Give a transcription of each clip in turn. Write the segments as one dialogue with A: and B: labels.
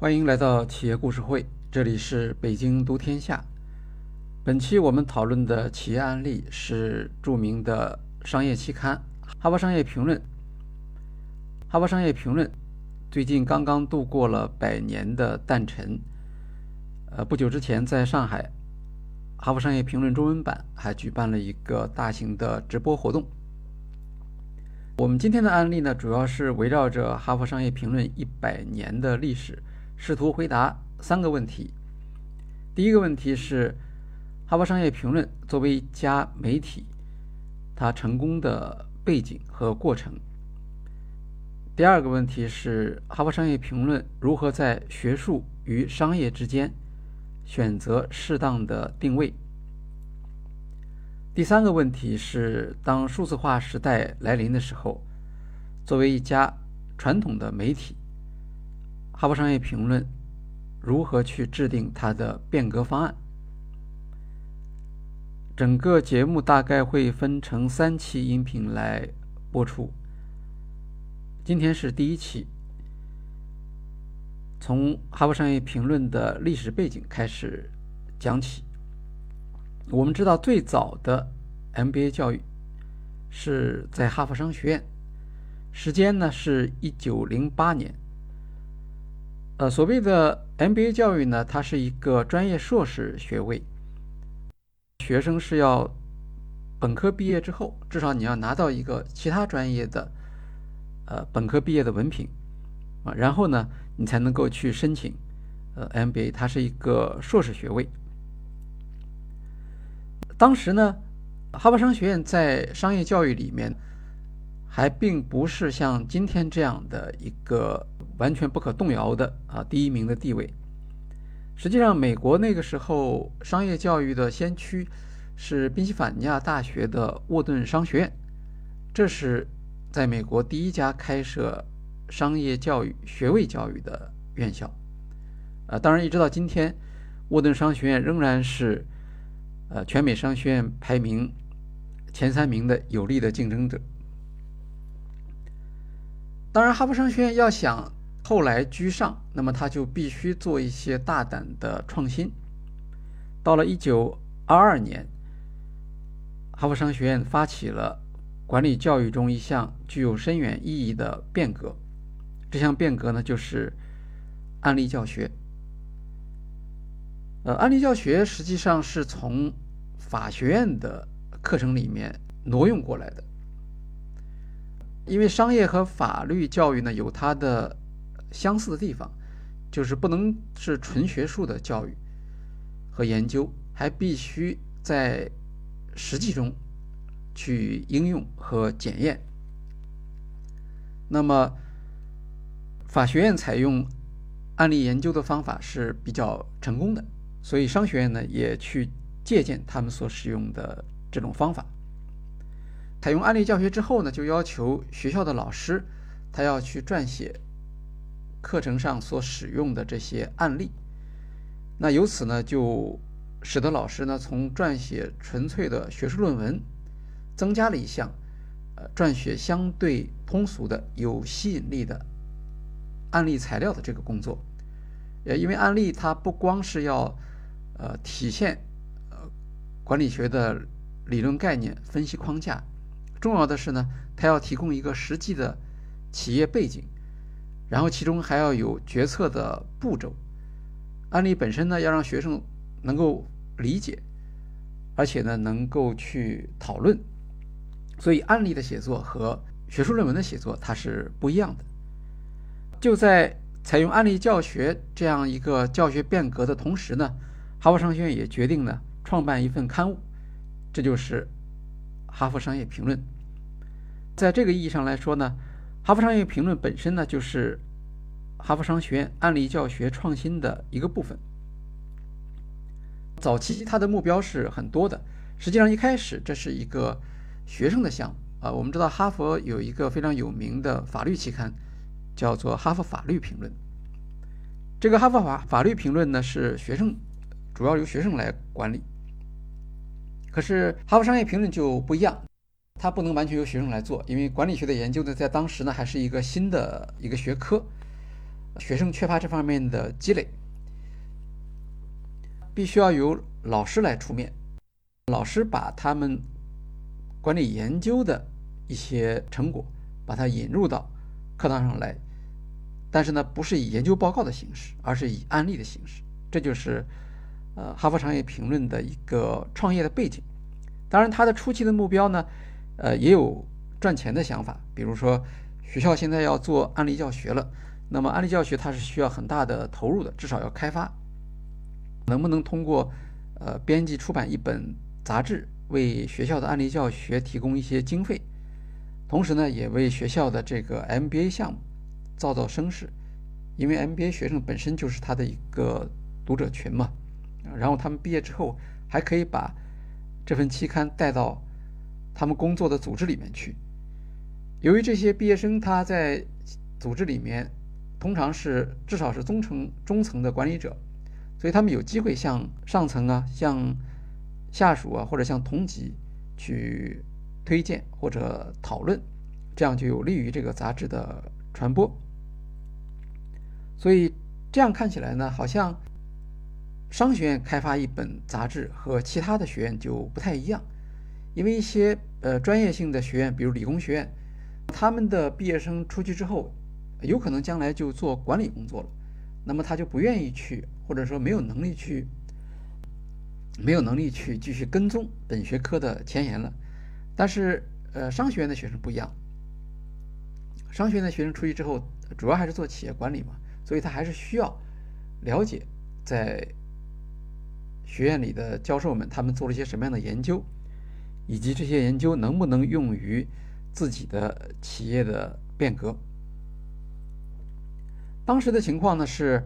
A: 欢迎来到企业故事会，这里是北京读天下。本期我们讨论的企业案例是著名的商业期刊《哈佛商业评论》。《哈佛商业评论》最近刚刚度过了百年的诞辰。呃，不久之前在上海，《哈佛商业评论》中文版还举办了一个大型的直播活动。我们今天的案例呢，主要是围绕着《哈佛商业评论》一百年的历史。试图回答三个问题。第一个问题是，《哈佛商业评论》作为一家媒体，它成功的背景和过程。第二个问题是，《哈佛商业评论》如何在学术与商业之间选择适当的定位。第三个问题是，当数字化时代来临的时候，作为一家传统的媒体。哈佛商业评论如何去制定它的变革方案？整个节目大概会分成三期音频来播出。今天是第一期，从哈佛商业评论的历史背景开始讲起。我们知道，最早的 MBA 教育是在哈佛商学院，时间呢是一九零八年。呃，所谓的 MBA 教育呢，它是一个专业硕士学位，学生是要本科毕业之后，至少你要拿到一个其他专业的呃本科毕业的文凭啊，然后呢，你才能够去申请呃 MBA，它是一个硕士学位。当时呢，哈佛商学院在商业教育里面还并不是像今天这样的一个。完全不可动摇的啊，第一名的地位。实际上，美国那个时候商业教育的先驱是宾夕法尼亚大学的沃顿商学院，这是在美国第一家开设商业教育学位教育的院校。呃，当然，一直到今天，沃顿商学院仍然是呃全美商学院排名前三名的有力的竞争者。当然，哈佛商学院要想。后来居上，那么他就必须做一些大胆的创新。到了一九二二年，哈佛商学院发起了管理教育中一项具有深远意义的变革。这项变革呢，就是案例教学。呃，案例教学实际上是从法学院的课程里面挪用过来的，因为商业和法律教育呢有它的。相似的地方，就是不能是纯学术的教育和研究，还必须在实际中去应用和检验。那么，法学院采用案例研究的方法是比较成功的，所以商学院呢也去借鉴他们所使用的这种方法。采用案例教学之后呢，就要求学校的老师他要去撰写。课程上所使用的这些案例，那由此呢，就使得老师呢从撰写纯粹的学术论文，增加了一项，呃，撰写相对通俗的、有吸引力的案例材料的这个工作。呃，因为案例它不光是要，呃，体现呃管理学的理论概念、分析框架，重要的是呢，它要提供一个实际的企业背景。然后其中还要有决策的步骤，案例本身呢要让学生能够理解，而且呢能够去讨论，所以案例的写作和学术论文的写作它是不一样的。就在采用案例教学这样一个教学变革的同时呢，哈佛商学院也决定呢创办一份刊物，这就是《哈佛商业评论》。在这个意义上来说呢。哈佛商业评论本身呢，就是哈佛商学院案例教学创新的一个部分。早期它的目标是很多的，实际上一开始这是一个学生的项目啊。我们知道哈佛有一个非常有名的法律期刊，叫做《哈佛法律评论》。这个《哈佛法法律评论》呢是学生主要由学生来管理，可是《哈佛商业评论》就不一样。它不能完全由学生来做，因为管理学的研究呢，在当时呢还是一个新的一个学科，学生缺乏这方面的积累，必须要由老师来出面，老师把他们管理研究的一些成果，把它引入到课堂上来，但是呢，不是以研究报告的形式，而是以案例的形式。这就是呃哈佛商业评论的一个创业的背景。当然，他的初期的目标呢，呃，也有赚钱的想法，比如说学校现在要做案例教学了。那么案例教学它是需要很大的投入的，至少要开发。能不能通过呃编辑出版一本杂志，为学校的案例教学提供一些经费，同时呢，也为学校的这个 MBA 项目造造声势，因为 MBA 学生本身就是他的一个读者群嘛。然后他们毕业之后还可以把这份期刊带到他们工作的组织里面去。由于这些毕业生他在组织里面。通常是至少是中层中层的管理者，所以他们有机会向上层啊、向下属啊或者向同级去推荐或者讨论，这样就有利于这个杂志的传播。所以这样看起来呢，好像商学院开发一本杂志和其他的学院就不太一样，因为一些呃专业性的学院，比如理工学院，他们的毕业生出去之后。有可能将来就做管理工作了，那么他就不愿意去，或者说没有能力去，没有能力去继续跟踪本学科的前沿了。但是，呃，商学院的学生不一样，商学院的学生出去之后，主要还是做企业管理嘛，所以他还是需要了解在学院里的教授们他们做了一些什么样的研究，以及这些研究能不能用于自己的企业的变革。当时的情况呢是，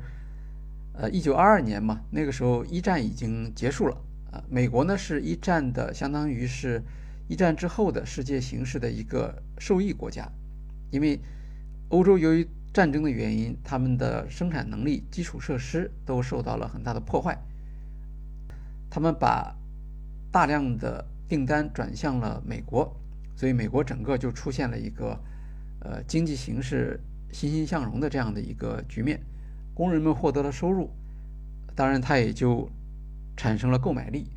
A: 呃，一九二二年嘛，那个时候一战已经结束了，啊，美国呢是一战的，相当于是一战之后的世界形势的一个受益国家，因为欧洲由于战争的原因，他们的生产能力、基础设施都受到了很大的破坏，他们把大量的订单转向了美国，所以美国整个就出现了一个，呃，经济形势。欣欣向荣的这样的一个局面，工人们获得了收入，当然他也就产生了购买力，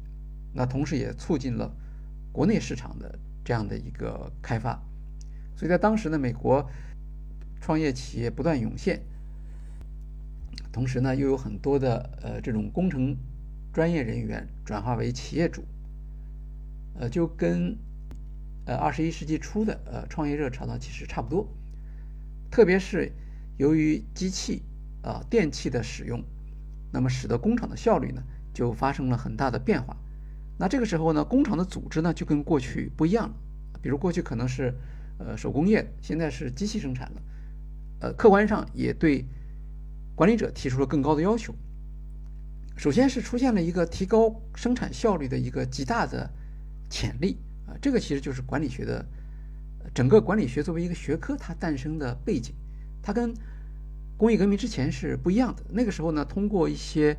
A: 那同时也促进了国内市场的这样的一个开发，所以在当时呢，美国创业企业不断涌现，同时呢，又有很多的呃这种工程专业人员转化为企业主，呃，就跟呃二十一世纪初的呃创业热潮呢其实差不多。特别是由于机器啊电器的使用，那么使得工厂的效率呢就发生了很大的变化。那这个时候呢，工厂的组织呢就跟过去不一样了。比如过去可能是呃手工业，现在是机器生产了。呃，客观上也对管理者提出了更高的要求。首先是出现了一个提高生产效率的一个极大的潜力啊，这个其实就是管理学的。整个管理学作为一个学科，它诞生的背景，它跟工业革命之前是不一样的。那个时候呢，通过一些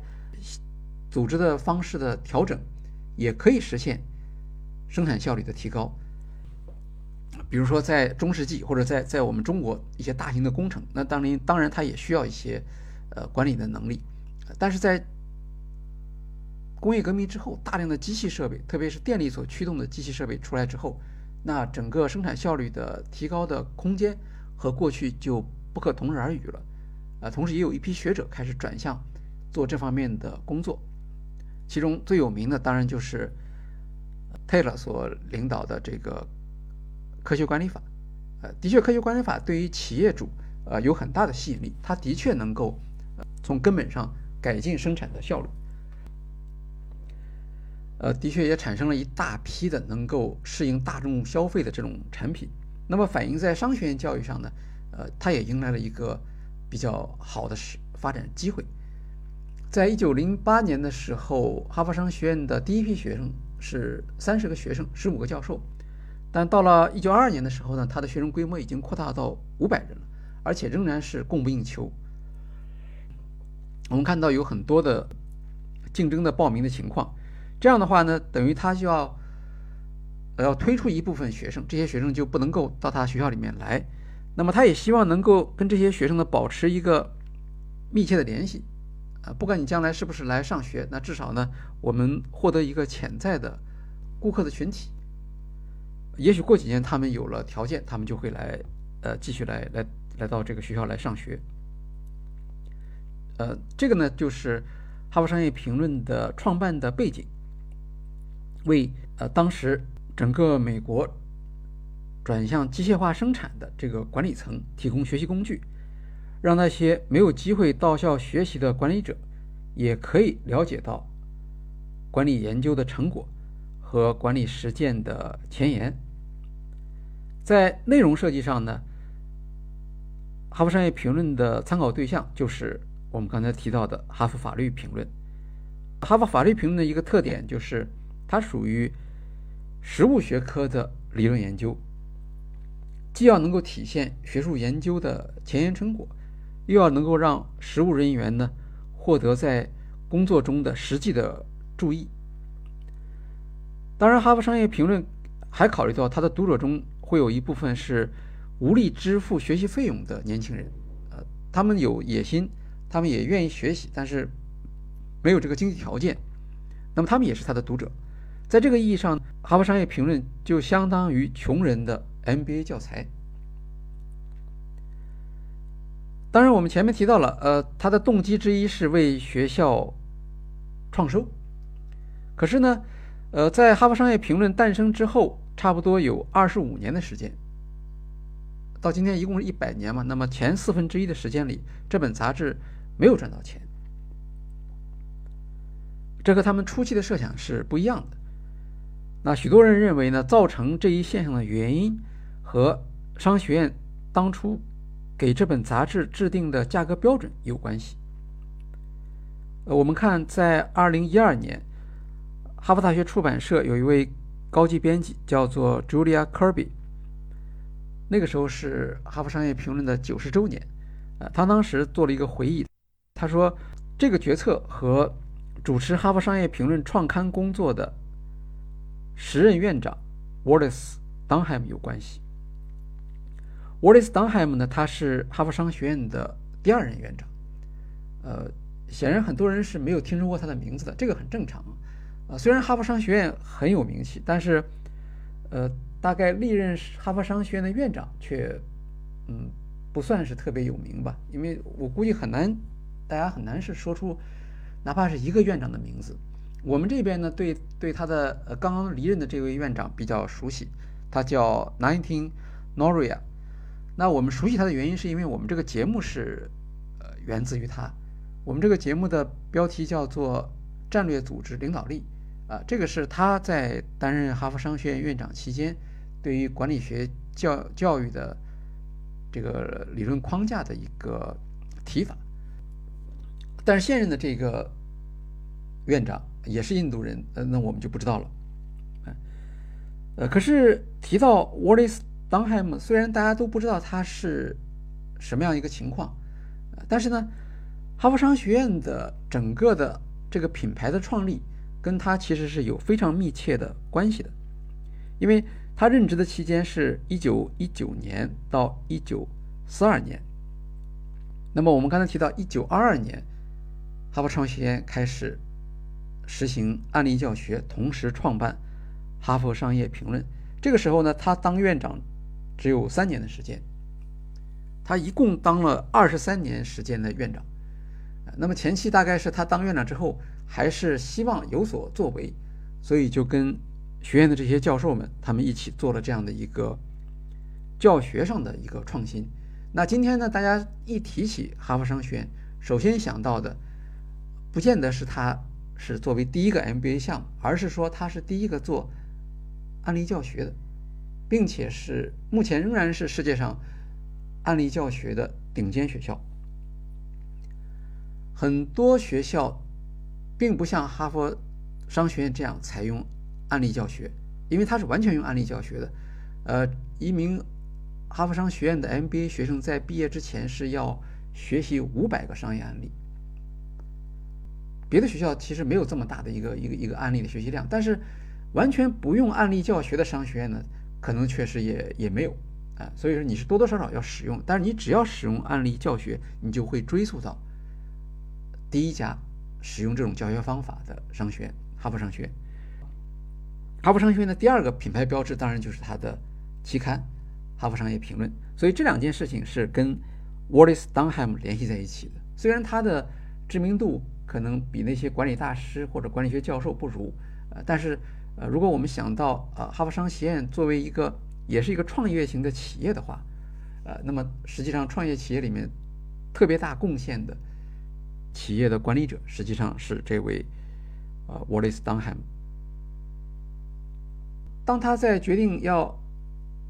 A: 组织的方式的调整，也可以实现生产效率的提高。比如说，在中世纪或者在在我们中国一些大型的工程，那当然当然它也需要一些呃管理的能力。但是在工业革命之后，大量的机器设备，特别是电力所驱动的机器设备出来之后。那整个生产效率的提高的空间和过去就不可同日而语了，啊，同时也有一批学者开始转向做这方面的工作，其中最有名的当然就是 Taylor 所领导的这个科学管理法，呃，的确，科学管理法对于企业主呃有很大的吸引力，它的确能够呃从根本上改进生产的效率。呃，的确也产生了一大批的能够适应大众消费的这种产品。那么反映在商学院教育上呢，呃，它也迎来了一个比较好的时发展机会。在一九零八年的时候，哈佛商学院的第一批学生是三十个学生，十五个教授。但到了一九二二年的时候呢，它的学生规模已经扩大到五百人了，而且仍然是供不应求。我们看到有很多的竞争的报名的情况。这样的话呢，等于他就要，呃，要推出一部分学生，这些学生就不能够到他学校里面来。那么他也希望能够跟这些学生呢保持一个密切的联系，啊，不管你将来是不是来上学，那至少呢，我们获得一个潜在的顾客的群体。也许过几年他们有了条件，他们就会来，呃，继续来来来到这个学校来上学。呃，这个呢，就是《哈佛商业评论》的创办的背景，为呃当时整个美国转向机械化生产的这个管理层提供学习工具，让那些没有机会到校学习的管理者也可以了解到管理研究的成果和管理实践的前沿。在内容设计上呢，《哈佛商业评论》的参考对象就是我们刚才提到的《哈佛法律评论》。《哈佛法律评论》的一个特点就是，它属于实务学科的理论研究，既要能够体现学术研究的前沿成果，又要能够让实务人员呢获得在工作中的实际的注意。当然，《哈佛商业评论》还考虑到它的读者中。会有一部分是无力支付学习费用的年轻人，呃，他们有野心，他们也愿意学习，但是没有这个经济条件，那么他们也是他的读者。在这个意义上，《哈佛商业评论》就相当于穷人的 MBA 教材。当然，我们前面提到了，呃，他的动机之一是为学校创收。可是呢，呃，在《哈佛商业评论》诞生之后，差不多有二十五年的时间，到今天一共是一百年嘛。那么前四分之一的时间里，这本杂志没有赚到钱，这和他们初期的设想是不一样的。那许多人认为呢，造成这一现象的原因和商学院当初给这本杂志制定的价格标准有关系。呃，我们看在二零一二年，哈佛大学出版社有一位。高级编辑叫做 Julia Kirby，那个时候是《哈佛商业评论》的九十周年，呃，他当时做了一个回忆，他说这个决策和主持《哈佛商业评论》创刊工作的时任院长 Wallace Dunham 有关系。Wallace Dunham 呢，他是哈佛商学院的第二任院长，呃，显然很多人是没有听说过他的名字的，这个很正常。啊，虽然哈佛商学院很有名气，但是，呃，大概历任哈佛商学院的院长却，嗯，不算是特别有名吧。因为我估计很难，大家很难是说出，哪怕是一个院长的名字。我们这边呢，对对他的呃刚刚离任的这位院长比较熟悉，他叫 Nineteen Noria。那我们熟悉他的原因是因为我们这个节目是，呃，源自于他。我们这个节目的标题叫做战略组织领导力。啊，这个是他在担任哈佛商学院院长期间，对于管理学教教育的这个理论框架的一个提法。但是现任的这个院长也是印度人，呃，那我们就不知道了。呃，可是提到 Wallace Dunham，虽然大家都不知道他是什么样一个情况，但是呢，哈佛商学院的整个的这个品牌的创立。跟他其实是有非常密切的关系的，因为他任职的期间是一九一九年到一九四二年。那么我们刚才提到一九二二年，哈佛商学院开始实行案例教学，同时创办《哈佛商业评论》。这个时候呢，他当院长只有三年的时间，他一共当了二十三年时间的院长。那么前期大概是他当院长之后。还是希望有所作为，所以就跟学院的这些教授们，他们一起做了这样的一个教学上的一个创新。那今天呢，大家一提起哈佛商学院，首先想到的，不见得是他是作为第一个 MBA 项目，而是说他是第一个做案例教学的，并且是目前仍然是世界上案例教学的顶尖学校。很多学校。并不像哈佛商学院这样采用案例教学，因为它是完全用案例教学的。呃，一名哈佛商学院的 MBA 学生在毕业之前是要学习五百个商业案例。别的学校其实没有这么大的一个一个一个案例的学习量，但是完全不用案例教学的商学院呢，可能确实也也没有啊。所以说你是多多少少要使用，但是你只要使用案例教学，你就会追溯到第一家使用这种教学方法的商学院——哈佛商学院。哈佛商学院的第二个品牌标志，当然就是它的期刊《哈佛商业评论》。所以这两件事情是跟 Wallace Dunham 联系在一起的。虽然他的知名度可能比那些管理大师或者管理学教授不如，呃，但是呃，如果我们想到呃哈佛商学院作为一个也是一个创业型的企业的话，呃，那么实际上创业企业里面特别大贡献的企业的管理者，实际上是这位呃 Wallace Dunham。当他在决定要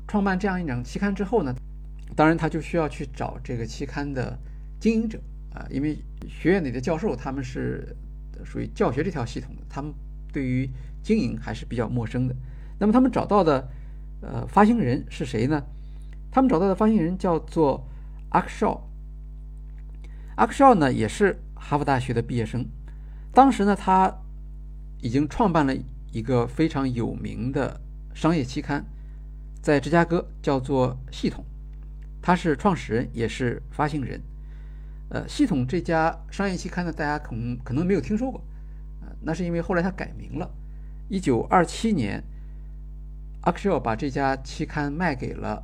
A: 创办这样一张期刊之后呢，当然他就需要去找这个期刊的经营者啊，因为学院里的教授他们是属于教学这条系统的，他们对于经营还是比较陌生的。那么他们找到的呃发行人是谁呢？他们找到的发行人叫做阿克绍。阿克绍呢也是哈佛大学的毕业生，当时呢他已经创办了一个非常有名的。商业期刊在芝加哥叫做系统，他是创始人也是发行人。呃，系统这家商业期刊呢，大家可能可能没有听说过，呃，那是因为后来他改名了。一九二七年，阿克肖把这家期刊卖给了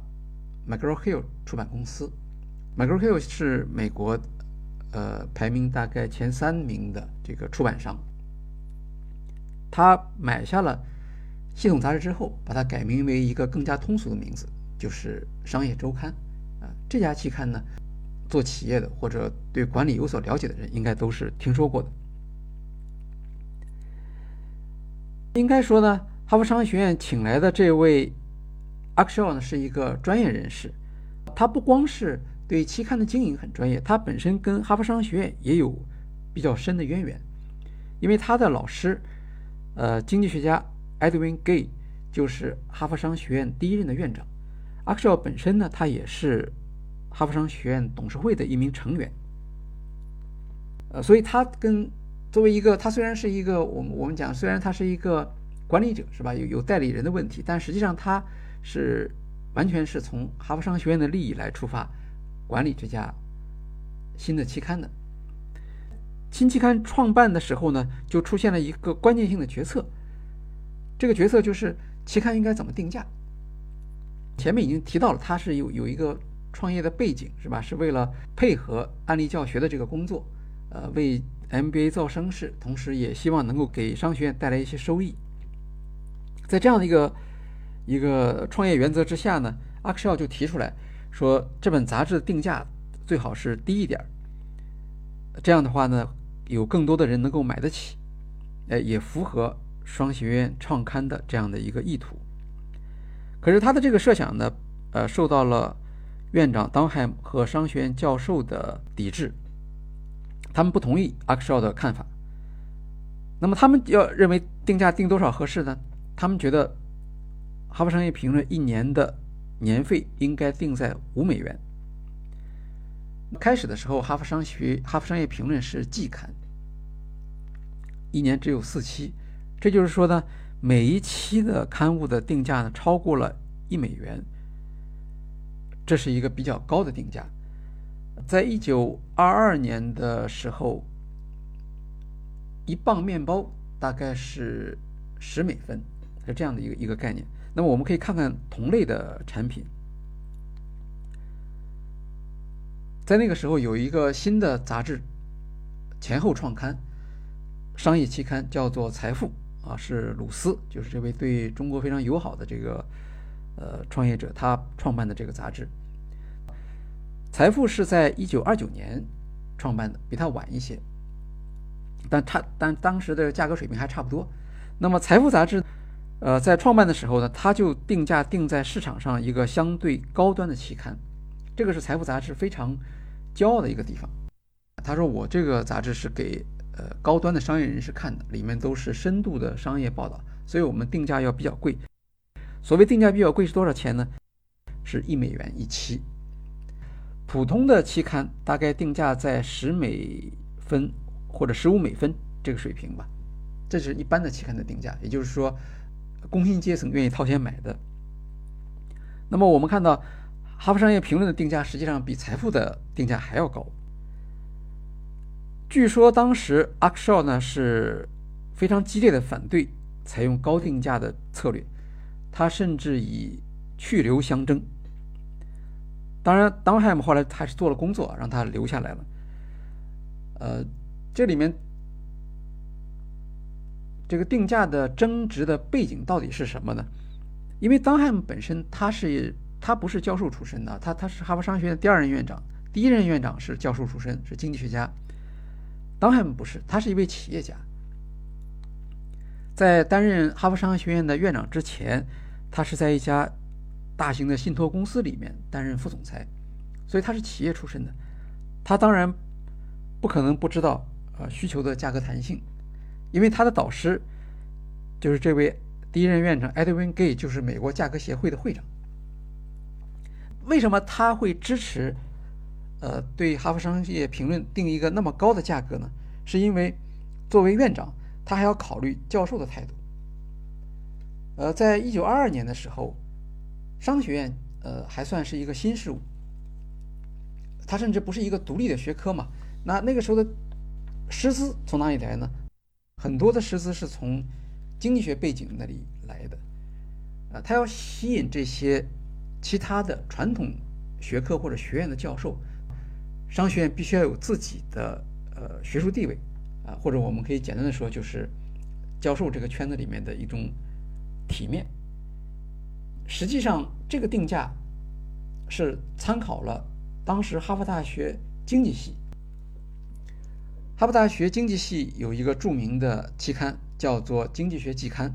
A: McGraw Hill 出版公司。McGraw Hill 是美国呃排名大概前三名的这个出版商，他买下了。系统杂志之后，把它改名为一个更加通俗的名字，就是《商业周刊》啊。这家期刊呢，做企业的或者对管理有所了解的人，应该都是听说过的。应该说呢，哈佛商学院请来的这位阿克肖呢，是一个专业人士。他不光是对期刊的经营很专业，他本身跟哈佛商学院也有比较深的渊源，因为他的老师，呃，经济学家。Edwin Gay 就是哈佛商学院第一任的院长。阿克肖本身呢，他也是哈佛商学院董事会的一名成员。呃，所以他跟作为一个，他虽然是一个，我们我们讲，虽然他是一个管理者，是吧？有有代理人的问题，但实际上他是完全是从哈佛商学院的利益来出发管理这家新的期刊的。新期刊创办的时候呢，就出现了一个关键性的决策。这个决策就是期刊应该怎么定价。前面已经提到了，他是有有一个创业的背景，是吧？是为了配合案例教学的这个工作，呃，为 MBA 造声势，同时也希望能够给商学院带来一些收益。在这样的一个一个创业原则之下呢，阿克肖就提出来说，这本杂志的定价最好是低一点儿，这样的话呢，有更多的人能够买得起，哎，也符合。双学院创刊的这样的一个意图，可是他的这个设想呢，呃，受到了院长当海姆和商学院教授的抵制，他们不同意阿克绍的看法。那么他们要认为定价定多少合适呢？他们觉得《哈佛商业评论》一年的年费应该定在五美元。开始的时候，《哈佛商学哈佛商业评论》是季刊，一年只有四期。这就是说呢，每一期的刊物的定价呢超过了一美元，这是一个比较高的定价。在一九二二年的时候，一磅面包大概是十美分，是这样的一个一个概念。那么我们可以看看同类的产品，在那个时候有一个新的杂志前后创刊，商业期刊叫做《财富》。啊，是鲁斯，就是这位对中国非常友好的这个呃创业者，他创办的这个杂志。财富是在一九二九年创办的，比他晚一些，但差但当时的价格水平还差不多。那么财富杂志，呃，在创办的时候呢，他就定价定在市场上一个相对高端的期刊，这个是财富杂志非常骄傲的一个地方。他说：“我这个杂志是给。”呃，高端的商业人士看的，里面都是深度的商业报道，所以我们定价要比较贵。所谓定价比较贵是多少钱呢？是一美元一期。普通的期刊大概定价在十美分或者十五美分这个水平吧，这是一般的期刊的定价，也就是说，工薪阶层愿意掏钱买的。那么我们看到，《哈佛商业评论》的定价实际上比《财富》的定价还要高。据说当时阿克绍呢是非常激烈的反对采用高定价的策略，他甚至以去留相争。当然，当海姆后来还是做了工作，让他留下来了。呃，这里面这个定价的争执的背景到底是什么呢？因为当海姆本身他是他不是教授出身的，他他是哈佛商学院第二任院长，第一任院长是教授出身，是经济学家。当海姆不是，他是一位企业家。在担任哈佛商学院的院长之前，他是在一家大型的信托公司里面担任副总裁，所以他是企业出身的。他当然不可能不知道呃需求的价格弹性，因为他的导师就是这位第一任院长 Edwin Gay，就是美国价格协会的会长。为什么他会支持？呃，对《哈佛商业评论》定一个那么高的价格呢？是因为作为院长，他还要考虑教授的态度。呃，在一九二二年的时候，商学院呃还算是一个新事物，它甚至不是一个独立的学科嘛。那那个时候的师资从哪里来呢？很多的师资是从经济学背景那里来的。啊，他要吸引这些其他的传统学科或者学院的教授。商学院必须要有自己的呃学术地位啊，或者我们可以简单的说，就是教授这个圈子里面的一种体面。实际上，这个定价是参考了当时哈佛大学经济系。哈佛大学经济系有一个著名的期刊，叫做《经济学季刊》，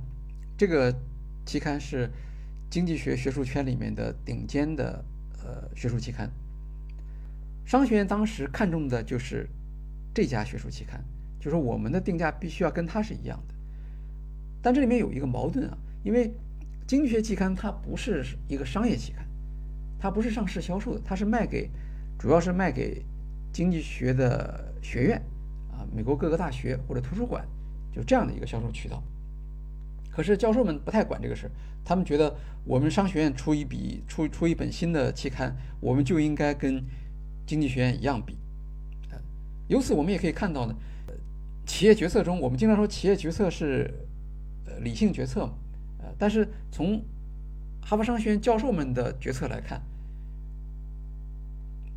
A: 这个期刊是经济学学术圈里面的顶尖的呃学术期刊。商学院当时看中的就是这家学术期刊，就是我们的定价必须要跟它是一样的。但这里面有一个矛盾啊，因为经济学期刊它不是一个商业期刊，它不是上市销售的，它是卖给，主要是卖给经济学的学院啊，美国各个大学或者图书馆，就这样的一个销售渠道。可是教授们不太管这个事儿，他们觉得我们商学院出一笔出出一本新的期刊，我们就应该跟。经济学院一样比，由此我们也可以看到呢，企业决策中，我们经常说企业决策是呃理性决策，呃，但是从哈佛商学院教授们的决策来看，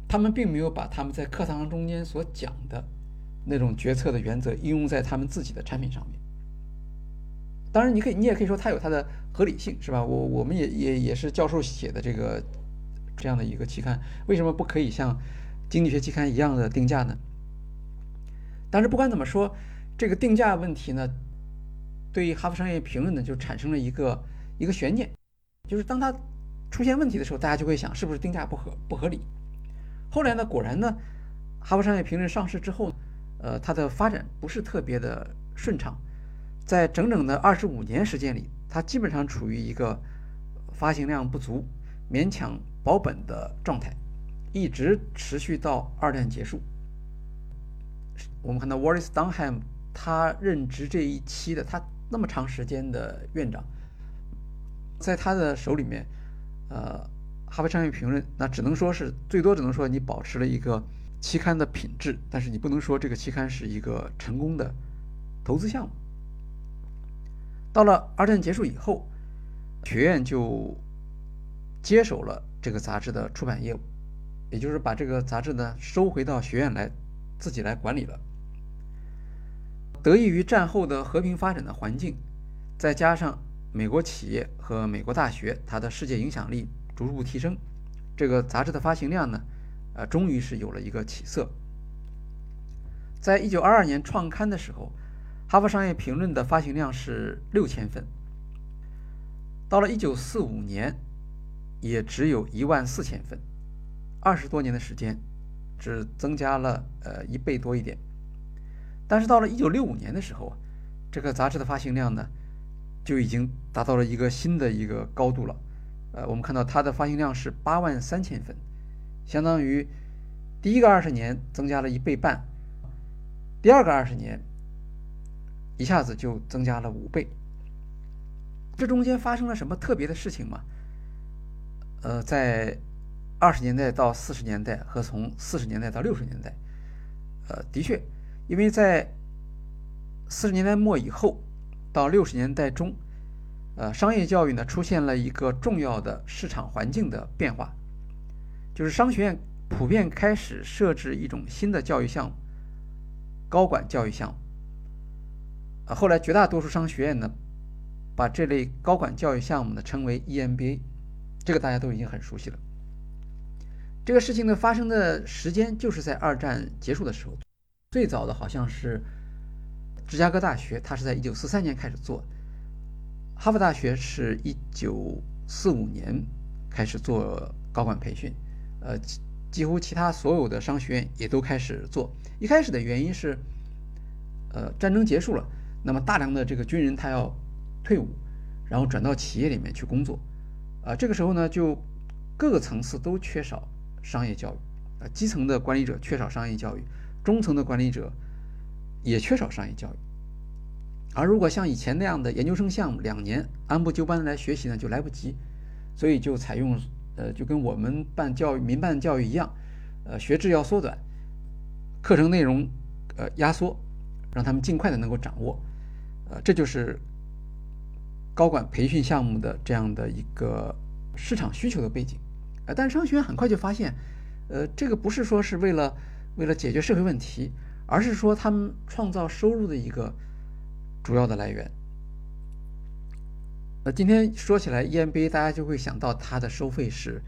A: 他们并没有把他们在课堂中间所讲的那种决策的原则应用在他们自己的产品上面。当然，你可以，你也可以说它有它的合理性，是吧？我我们也也也是教授写的这个这样的一个期刊，为什么不可以像？经济学期刊一样的定价呢？但是不管怎么说，这个定价问题呢，对于《哈佛商业评论》呢，就产生了一个一个悬念，就是当它出现问题的时候，大家就会想，是不是定价不合不合理？后来呢，果然呢，《哈佛商业评论》上市之后，呃，它的发展不是特别的顺畅，在整整的二十五年时间里，它基本上处于一个发行量不足、勉强保本的状态。一直持续到二战结束。我们看到 Wallace Dunham 他任职这一期的他那么长时间的院长，在他的手里面，呃，哈佛商业评论那只能说是最多只能说你保持了一个期刊的品质，但是你不能说这个期刊是一个成功的投资项目。到了二战结束以后，学院就接手了这个杂志的出版业务。也就是把这个杂志呢收回到学院来，自己来管理了。得益于战后的和平发展的环境，再加上美国企业和美国大学它的世界影响力逐步提升，这个杂志的发行量呢，呃，终于是有了一个起色。在一九二二年创刊的时候，《哈佛商业评论》的发行量是六千份，到了一九四五年，也只有一万四千份。二十多年的时间，只增加了呃一倍多一点。但是到了一九六五年的时候啊，这个杂志的发行量呢，就已经达到了一个新的一个高度了。呃，我们看到它的发行量是八万三千份，相当于第一个二十年增加了一倍半，第二个二十年一下子就增加了五倍。这中间发生了什么特别的事情吗？呃，在。二十年代到四十年代和从四十年代到六十年代，呃，的确因为在四十年代末以后到六十年代中，呃，商业教育呢出现了一个重要的市场环境的变化，就是商学院普遍开始设置一种新的教育项目——高管教育项目。呃，后来绝大多数商学院呢，把这类高管教育项目呢称为 EMBA，这个大家都已经很熟悉了。这个事情的发生的时间就是在二战结束的时候，最早的好像是芝加哥大学，它是在一九四三年开始做；哈佛大学是一九四五年开始做高管培训，呃，几乎其他所有的商学院也都开始做。一开始的原因是，呃，战争结束了，那么大量的这个军人他要退伍，然后转到企业里面去工作，啊，这个时候呢，就各个层次都缺少。商业教育，啊，基层的管理者缺少商业教育，中层的管理者也缺少商业教育。而如果像以前那样的研究生项目，两年按部就班的来学习呢，就来不及，所以就采用，呃，就跟我们办教育、民办教育一样，呃，学制要缩短，课程内容，呃，压缩，让他们尽快的能够掌握，呃，这就是高管培训项目的这样的一个市场需求的背景。呃，但是商学院很快就发现，呃，这个不是说是为了为了解决社会问题，而是说他们创造收入的一个主要的来源。那今天说起来，EMBA 大家就会想到它的收费是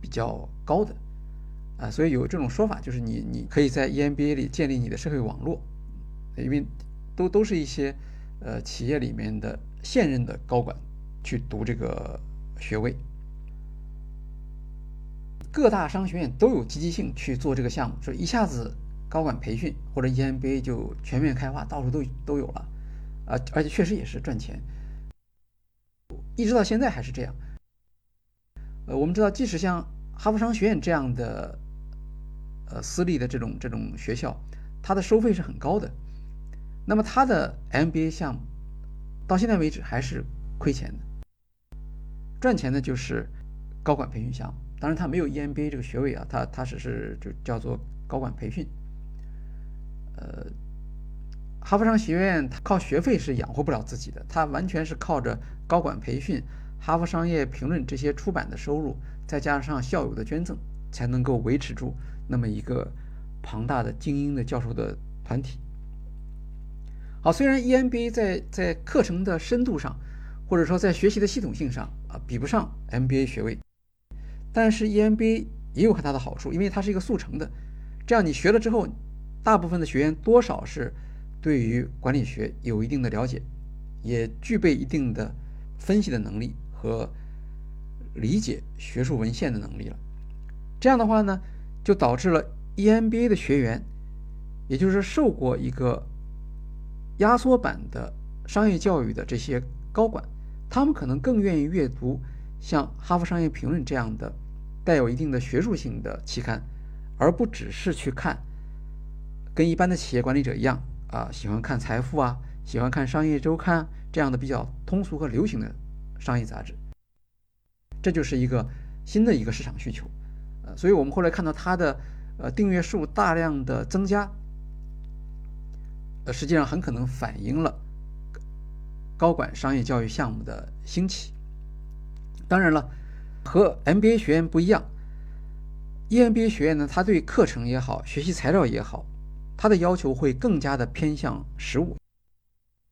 A: 比较高的，啊，所以有这种说法，就是你你可以在 EMBA 里建立你的社会网络，因为都都是一些呃企业里面的现任的高管去读这个学位。各大商学院都有积极性去做这个项目，说一下子高管培训或者 EMBA 就全面开花，到处都都有了，啊，而且确实也是赚钱，一直到现在还是这样。呃，我们知道，即使像哈佛商学院这样的，呃，私立的这种这种学校，它的收费是很高的，那么它的 MBA 项目到现在为止还是亏钱的，赚钱的就是高管培训项目。当然，他没有 EMBA 这个学位啊，他他只是就叫做高管培训。呃，哈佛商学院靠学费是养活不了自己的，他完全是靠着高管培训、哈佛商业评论这些出版的收入，再加上校友的捐赠，才能够维持住那么一个庞大的精英的教授的团体。好，虽然 EMBA 在在课程的深度上，或者说在学习的系统性上啊，比不上 MBA 学位。但是 EMBA 也有很大的好处，因为它是一个速成的，这样你学了之后，大部分的学员多少是对于管理学有一定的了解，也具备一定的分析的能力和理解学术文献的能力了。这样的话呢，就导致了 EMBA 的学员，也就是受过一个压缩版的商业教育的这些高管，他们可能更愿意阅读像《哈佛商业评论》这样的。带有一定的学术性的期刊，而不只是去看，跟一般的企业管理者一样啊，喜欢看财富啊，喜欢看商业周刊这样的比较通俗和流行的商业杂志。这就是一个新的一个市场需求，呃，所以我们后来看到它的呃订阅数大量的增加，呃，实际上很可能反映了高管商业教育项目的兴起。当然了。和 MBA 学院不一样，EMBA 学院呢，它对课程也好，学习材料也好，它的要求会更加的偏向实务，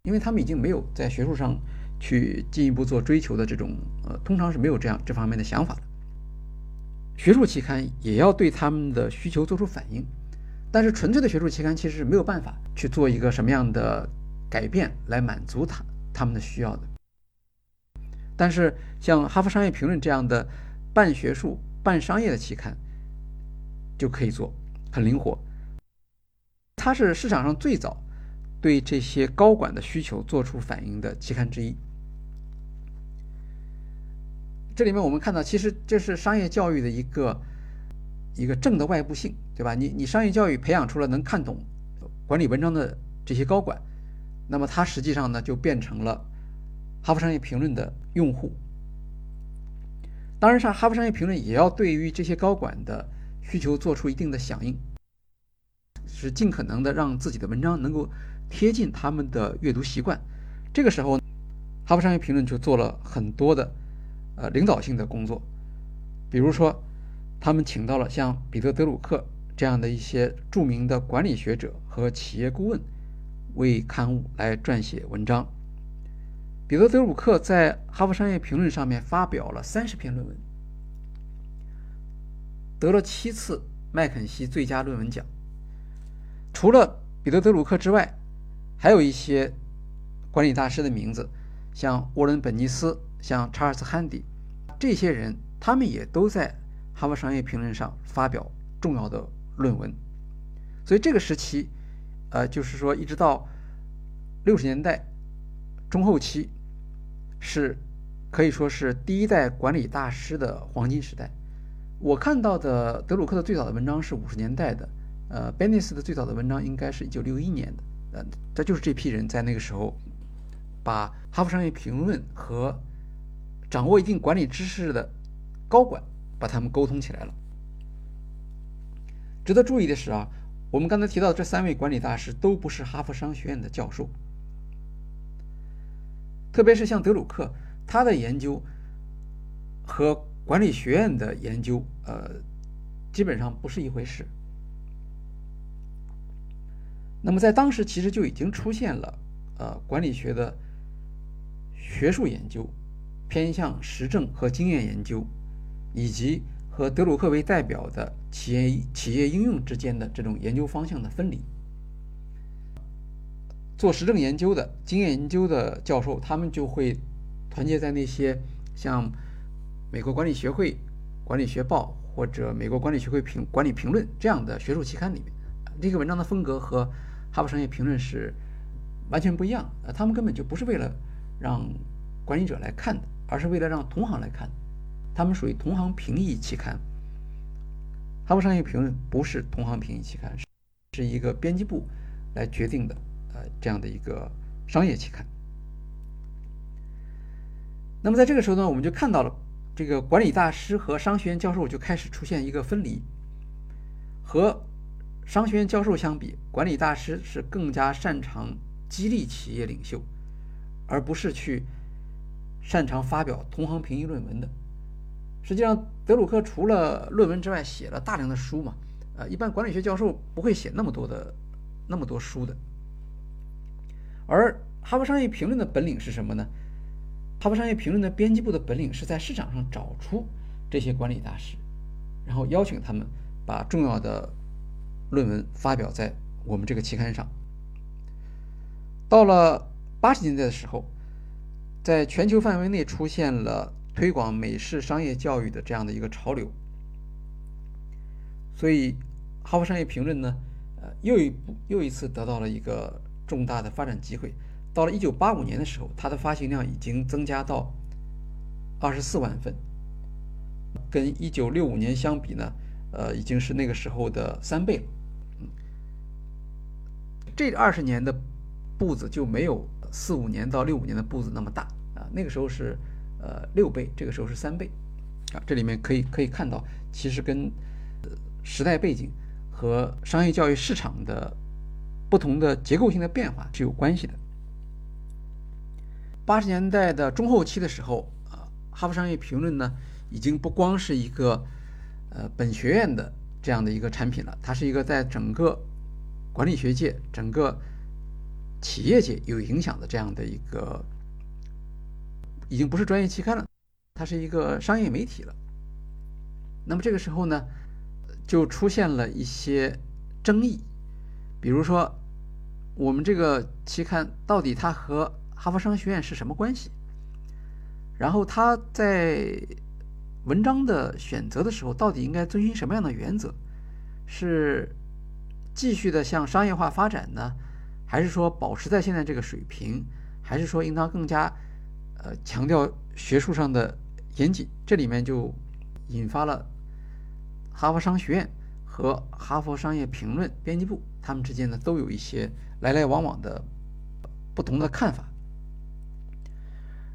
A: 因为他们已经没有在学术上去进一步做追求的这种，呃，通常是没有这样这方面的想法的。学术期刊也要对他们的需求做出反应，但是纯粹的学术期刊其实是没有办法去做一个什么样的改变来满足他他们的需要的。但是，像《哈佛商业评论》这样的半学术、半商业的期刊，就可以做，很灵活。它是市场上最早对这些高管的需求做出反应的期刊之一。这里面我们看到，其实这是商业教育的一个一个正的外部性，对吧？你你商业教育培养出了能看懂管理文章的这些高管，那么它实际上呢就变成了。哈佛商业评论的用户，当然，上哈佛商业评论也要对于这些高管的需求做出一定的响应。是尽可能的让自己的文章能够贴近他们的阅读习惯。这个时候，哈佛商业评论就做了很多的呃领导性的工作，比如说，他们请到了像彼得·德鲁克这样的一些著名的管理学者和企业顾问为刊物来撰写文章。彼得·德鲁克在《哈佛商业评论》上面发表了三十篇论文，得了七次麦肯锡最佳论文奖。除了彼得·德鲁克之外，还有一些管理大师的名字，像沃伦·本尼斯、像查尔斯·汉迪，这些人他们也都在《哈佛商业评论》上发表重要的论文。所以这个时期，呃，就是说一直到六十年代。中后期是可以说是第一代管理大师的黄金时代。我看到的德鲁克的最早的文章是五十年代的，呃，贝尼斯的最早的文章应该是一九六一年的，呃，这就是这批人在那个时候把《哈佛商业评论》和掌握一定管理知识的高管把他们沟通起来了。值得注意的是啊，我们刚才提到的这三位管理大师都不是哈佛商学院的教授。特别是像德鲁克，他的研究和管理学院的研究，呃，基本上不是一回事。那么在当时，其实就已经出现了，呃，管理学的学术研究偏向实证和经验研究，以及和德鲁克为代表的企业企业应用之间的这种研究方向的分离。做实证研究的经验研究的教授，他们就会团结在那些像美国管理学会管理学报或者美国管理学会评管理评论这样的学术期刊里面。这个文章的风格和哈佛商业评论是完全不一样。呃，他们根本就不是为了让管理者来看的，而是为了让同行来看。他们属于同行评议期刊。哈佛商业评论不是同行评议期刊，是是一个编辑部来决定的。这样的一个商业期刊。那么在这个时候呢，我们就看到了这个管理大师和商学院教授就开始出现一个分离。和商学院教授相比，管理大师是更加擅长激励企业领袖，而不是去擅长发表同行评议论文的。实际上，德鲁克除了论文之外，写了大量的书嘛。呃，一般管理学教授不会写那么多的那么多书的。而《哈佛商业评论》的本领是什么呢？《哈佛商业评论》的编辑部的本领是在市场上找出这些管理大师，然后邀请他们把重要的论文发表在我们这个期刊上。到了八十年代的时候，在全球范围内出现了推广美式商业教育的这样的一个潮流，所以《哈佛商业评论》呢，呃，又一又一次得到了一个。重大的发展机会，到了一九八五年的时候，它的发行量已经增加到二十四万份，跟一九六五年相比呢，呃，已经是那个时候的三倍了。嗯，这二十年的步子就没有四五年到六五年的步子那么大啊，那个时候是呃六倍，这个时候是三倍啊，这里面可以可以看到，其实跟时代背景和商业教育市场的。不同的结构性的变化是有关系的。八十年代的中后期的时候，啊，《哈佛商业评论》呢，已经不光是一个呃本学院的这样的一个产品了，它是一个在整个管理学界、整个企业界有影响的这样的一个，已经不是专业期刊了，它是一个商业媒体了。那么这个时候呢，就出现了一些争议，比如说。我们这个期刊到底它和哈佛商学院是什么关系？然后他在文章的选择的时候，到底应该遵循什么样的原则？是继续的向商业化发展呢，还是说保持在现在这个水平？还是说应当更加呃强调学术上的严谨？这里面就引发了哈佛商学院和哈佛商业评论编辑部他们之间呢都有一些。来来往往的不同的看法，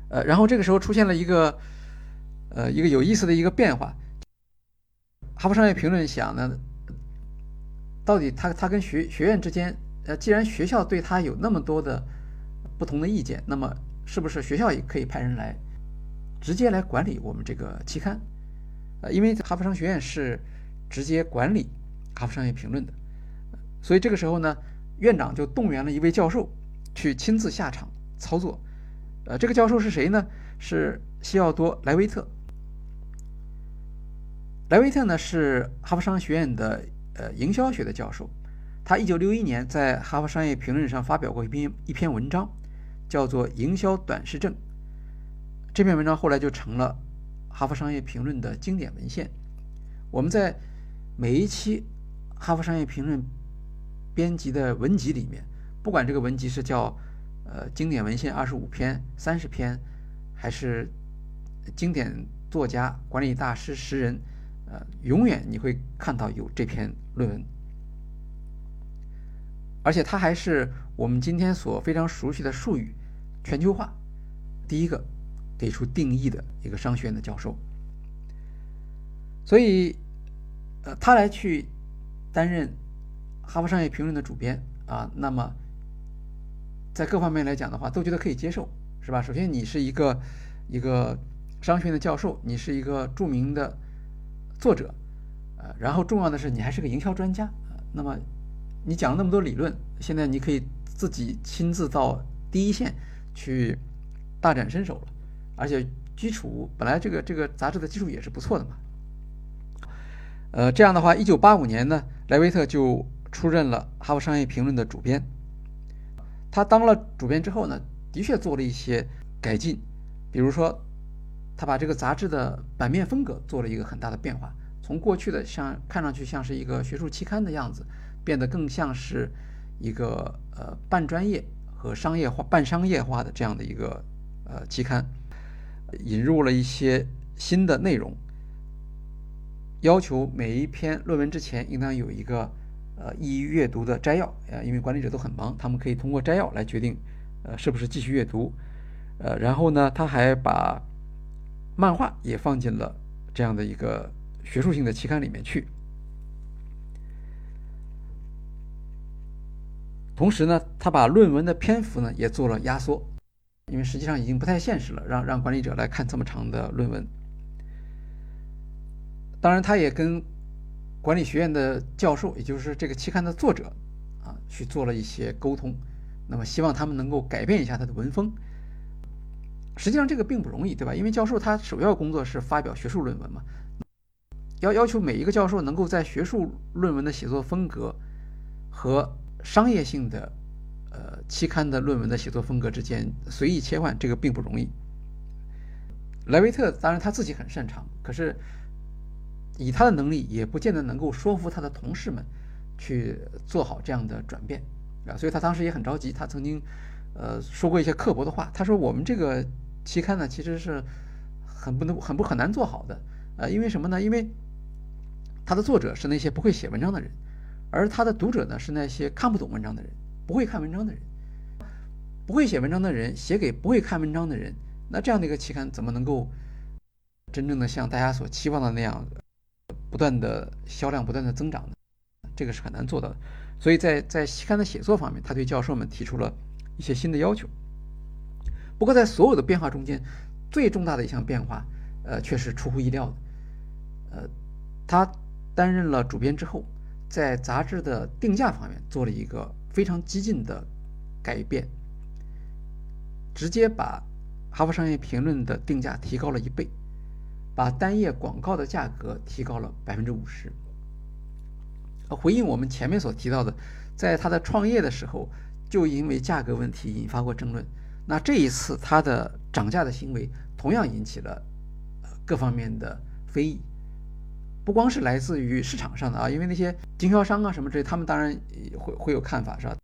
A: 呃，然后这个时候出现了一个呃一个有意思的一个变化。哈佛商业评论想呢，到底他他跟学学院之间，呃，既然学校对他有那么多的不同的意见，那么是不是学校也可以派人来直接来管理我们这个期刊？呃，因为哈佛商学院是直接管理《哈佛商业评论》的，所以这个时候呢，院长就动员了一位教授去亲自下场操作。呃，这个教授是谁呢？是西奥多·莱维特。莱维特呢是哈佛商学院的呃营销学的教授，他一九六一年在《哈佛商业评论》上发表过一篇一篇文章，叫做《营销短视症》。这篇文章后来就成了《哈佛商业评论》的经典文献。我们在每一期《哈佛商业评论》编辑的文集里面，不管这个文集是叫呃经典文献二十五篇、三十篇，还是经典作家、管理大师十人。呃，永远你会看到有这篇论文，而且他还是我们今天所非常熟悉的术语“全球化”第一个给出定义的一个商学院的教授。所以，呃，他来去担任《哈佛商业评论》的主编啊，那么在各方面来讲的话，都觉得可以接受，是吧？首先，你是一个一个商学院的教授，你是一个著名的。作者，呃，然后重要的是你还是个营销专家。那么你讲了那么多理论，现在你可以自己亲自到第一线去大展身手了。而且基础本来这个这个杂志的基础也是不错的嘛。呃，这样的话，一九八五年呢，莱维特就出任了《哈佛商业评论》的主编。他当了主编之后呢，的确做了一些改进，比如说。他把这个杂志的版面风格做了一个很大的变化，从过去的像看上去像是一个学术期刊的样子，变得更像是一个呃半专业和商业化、半商业化的这样的一个呃期刊，引入了一些新的内容，要求每一篇论文之前应当有一个呃易于阅读的摘要，呃，因为管理者都很忙，他们可以通过摘要来决定呃是不是继续阅读，呃，然后呢，他还把漫画也放进了这样的一个学术性的期刊里面去。同时呢，他把论文的篇幅呢也做了压缩，因为实际上已经不太现实了，让让管理者来看这么长的论文。当然，他也跟管理学院的教授，也就是这个期刊的作者啊，去做了一些沟通，那么希望他们能够改变一下他的文风。实际上这个并不容易，对吧？因为教授他首要工作是发表学术论文嘛，要要求每一个教授能够在学术论文的写作风格和商业性的呃期刊的论文的写作风格之间随意切换，这个并不容易。莱维特当然他自己很擅长，可是以他的能力也不见得能够说服他的同事们去做好这样的转变啊，所以他当时也很着急。他曾经呃说过一些刻薄的话，他说我们这个。期刊呢，其实是很不能、很不很难做好的，呃，因为什么呢？因为它的作者是那些不会写文章的人，而他的读者呢是那些看不懂文章的人，不会看文章的人，不会写文章的人写给不会看文章的人，那这样的一个期刊怎么能够真正的像大家所期望的那样，不断的销量不断的增长呢？这个是很难做到的。所以在在期刊的写作方面，他对教授们提出了一些新的要求。不过，在所有的变化中间，最重大的一项变化，呃，却是出乎意料的。呃，他担任了主编之后，在杂志的定价方面做了一个非常激进的改变，直接把《哈佛商业评论》的定价提高了一倍，把单页广告的价格提高了百分之五十。回应我们前面所提到的，在他的创业的时候，就因为价格问题引发过争论。那这一次他的涨价的行为同样引起了各方面的非议，不光是来自于市场上的啊，因为那些经销商啊什么之类，他们当然会会有看法是吧？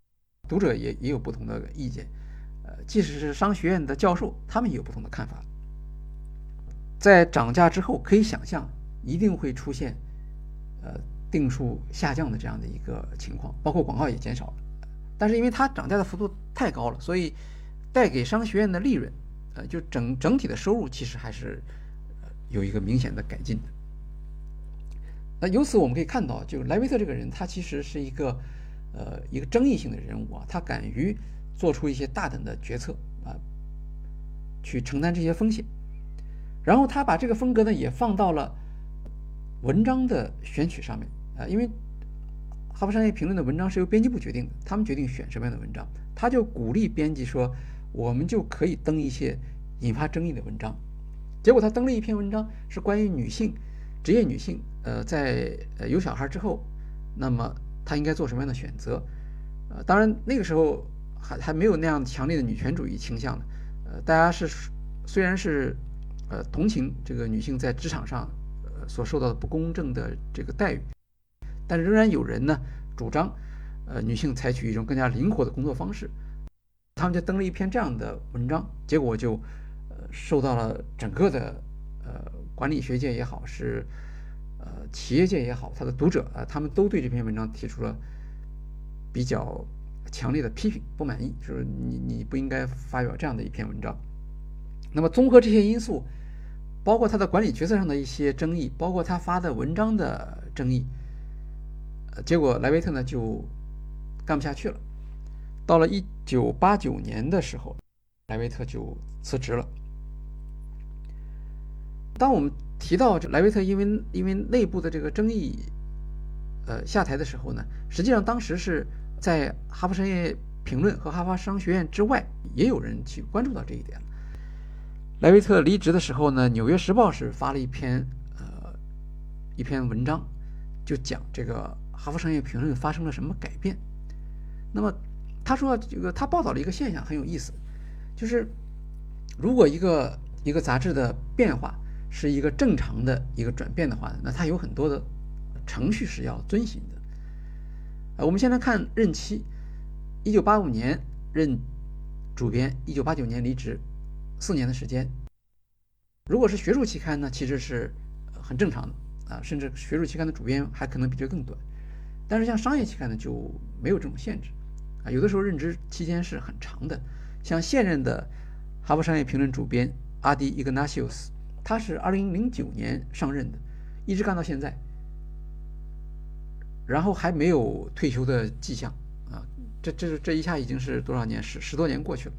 A: 读者也也有不同的意见，呃，即使是商学院的教授，他们也有不同的看法。在涨价之后，可以想象一定会出现呃定数下降的这样的一个情况，包括广告也减少了。但是因为它涨价的幅度太高了，所以。带给商学院的利润，呃，就整整体的收入其实还是有一个明显的改进的。那由此我们可以看到，就莱维特这个人，他其实是一个呃一个争议性的人物啊，他敢于做出一些大胆的决策啊，去承担这些风险。然后他把这个风格呢也放到了文章的选取上面啊，因为《哈佛商业评论》的文章是由编辑部决定的，他们决定选什么样的文章，他就鼓励编辑说，我们就可以登一些引发争议的文章。结果他登了一篇文章，是关于女性职业女性，呃，在呃有小孩之后，那么她应该做什么样的选择？呃，当然那个时候还还没有那样强烈的女权主义倾向的，呃，大家是虽然是。呃，同情这个女性在职场上呃所受到的不公正的这个待遇，但仍然有人呢主张，呃，女性采取一种更加灵活的工作方式。他们就登了一篇这样的文章，结果就呃受到了整个的呃管理学界也好，是呃企业界也好，他的读者啊，他们都对这篇文章提出了比较强烈的批评、不满意，就是你你不应该发表这样的一篇文章。那么综合这些因素。包括他的管理决策上的一些争议，包括他发的文章的争议，呃，结果莱维特呢就干不下去了。到了一九八九年的时候，莱维特就辞职了。当我们提到莱维特因为因为内部的这个争议，呃下台的时候呢，实际上当时是在哈佛商业评论和哈佛商学院之外，也有人去关注到这一点。莱维特离职的时候呢，《纽约时报》是发了一篇呃一篇文章，就讲这个《哈佛商业评论》发生了什么改变。那么他说，这个他报道了一个现象很有意思，就是如果一个一个杂志的变化是一个正常的一个转变的话，那它有很多的程序是要遵循的。呃，我们先来看任期：一九八五年任主编，一九八九年离职。四年的时间，如果是学术期刊呢，其实是很正常的啊，甚至学术期刊的主编还可能比这更短。但是像商业期刊呢，就没有这种限制啊，有的时候任职期间是很长的。像现任的《哈佛商业评论》主编阿迪伊格纳西乌斯，他是二零零九年上任的，一直干到现在，然后还没有退休的迹象啊，这这这一下已经是多少年？十十多年过去了。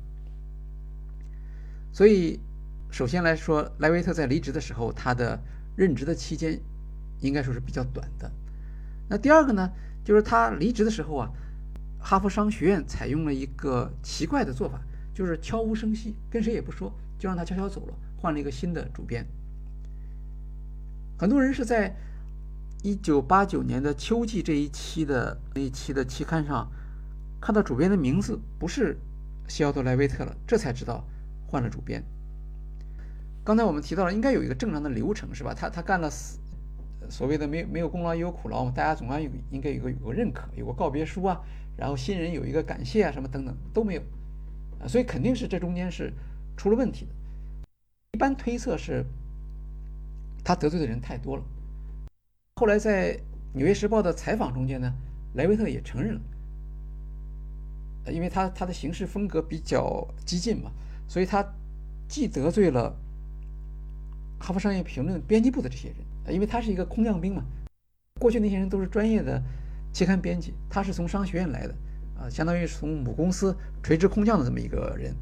A: 所以，首先来说，莱维特在离职的时候，他的任职的期间应该说是比较短的。那第二个呢，就是他离职的时候啊，哈佛商学院采用了一个奇怪的做法，就是悄无声息，跟谁也不说，就让他悄悄走了，换了一个新的主编。很多人是在一九八九年的秋季这一期的那一期的期刊上看到主编的名字不是西奥多·莱维特了，这才知道。换了主编。刚才我们提到了，应该有一个正常的流程，是吧？他他干了所谓的没没有功劳也有苦劳嘛，大家总要有应该有个有个认可，有个告别书啊，然后新人有一个感谢啊，什么等等都没有啊，所以肯定是这中间是出了问题的。一般推测是他得罪的人太多了。后来在《纽约时报》的采访中间呢，莱维特也承认了，因为他他的行事风格比较激进嘛。所以他既得罪了《哈佛商业评论》编辑部的这些人，因为他是一个空降兵嘛。过去那些人都是专业的期刊编辑，他是从商学院来的，啊，相当于是从母公司垂直空降的这么一个人，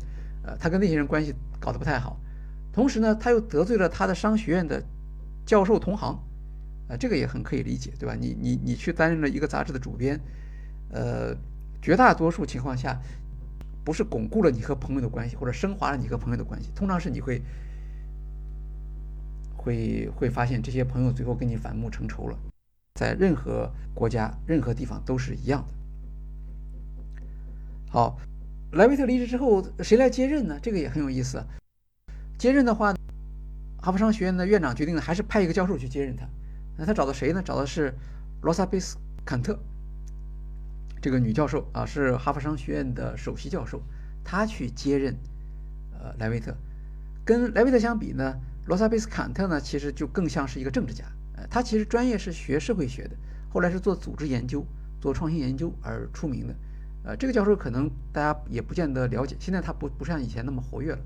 A: 呃，他跟那些人关系搞得不太好。同时呢，他又得罪了他的商学院的教授同行，啊，这个也很可以理解，对吧？你你你去担任了一个杂志的主编，呃，绝大多数情况下。不是巩固了你和朋友的关系，或者升华了你和朋友的关系，通常是你会会会发现这些朋友最后跟你反目成仇了。在任何国家、任何地方都是一样的。好，莱维特离职之后，谁来接任呢？这个也很有意思。接任的话，哈佛商学院的院长决定呢，还是派一个教授去接任他。那他找的谁呢？找的是罗萨贝斯坎特。这个女教授啊，是哈佛商学院的首席教授，她去接任，呃，莱维特。跟莱维特相比呢，罗萨贝斯坎特呢，其实就更像是一个政治家。呃，他其实专业是学社会学的，后来是做组织研究、做创新研究而出名的。呃，这个教授可能大家也不见得了解，现在他不不像以前那么活跃了。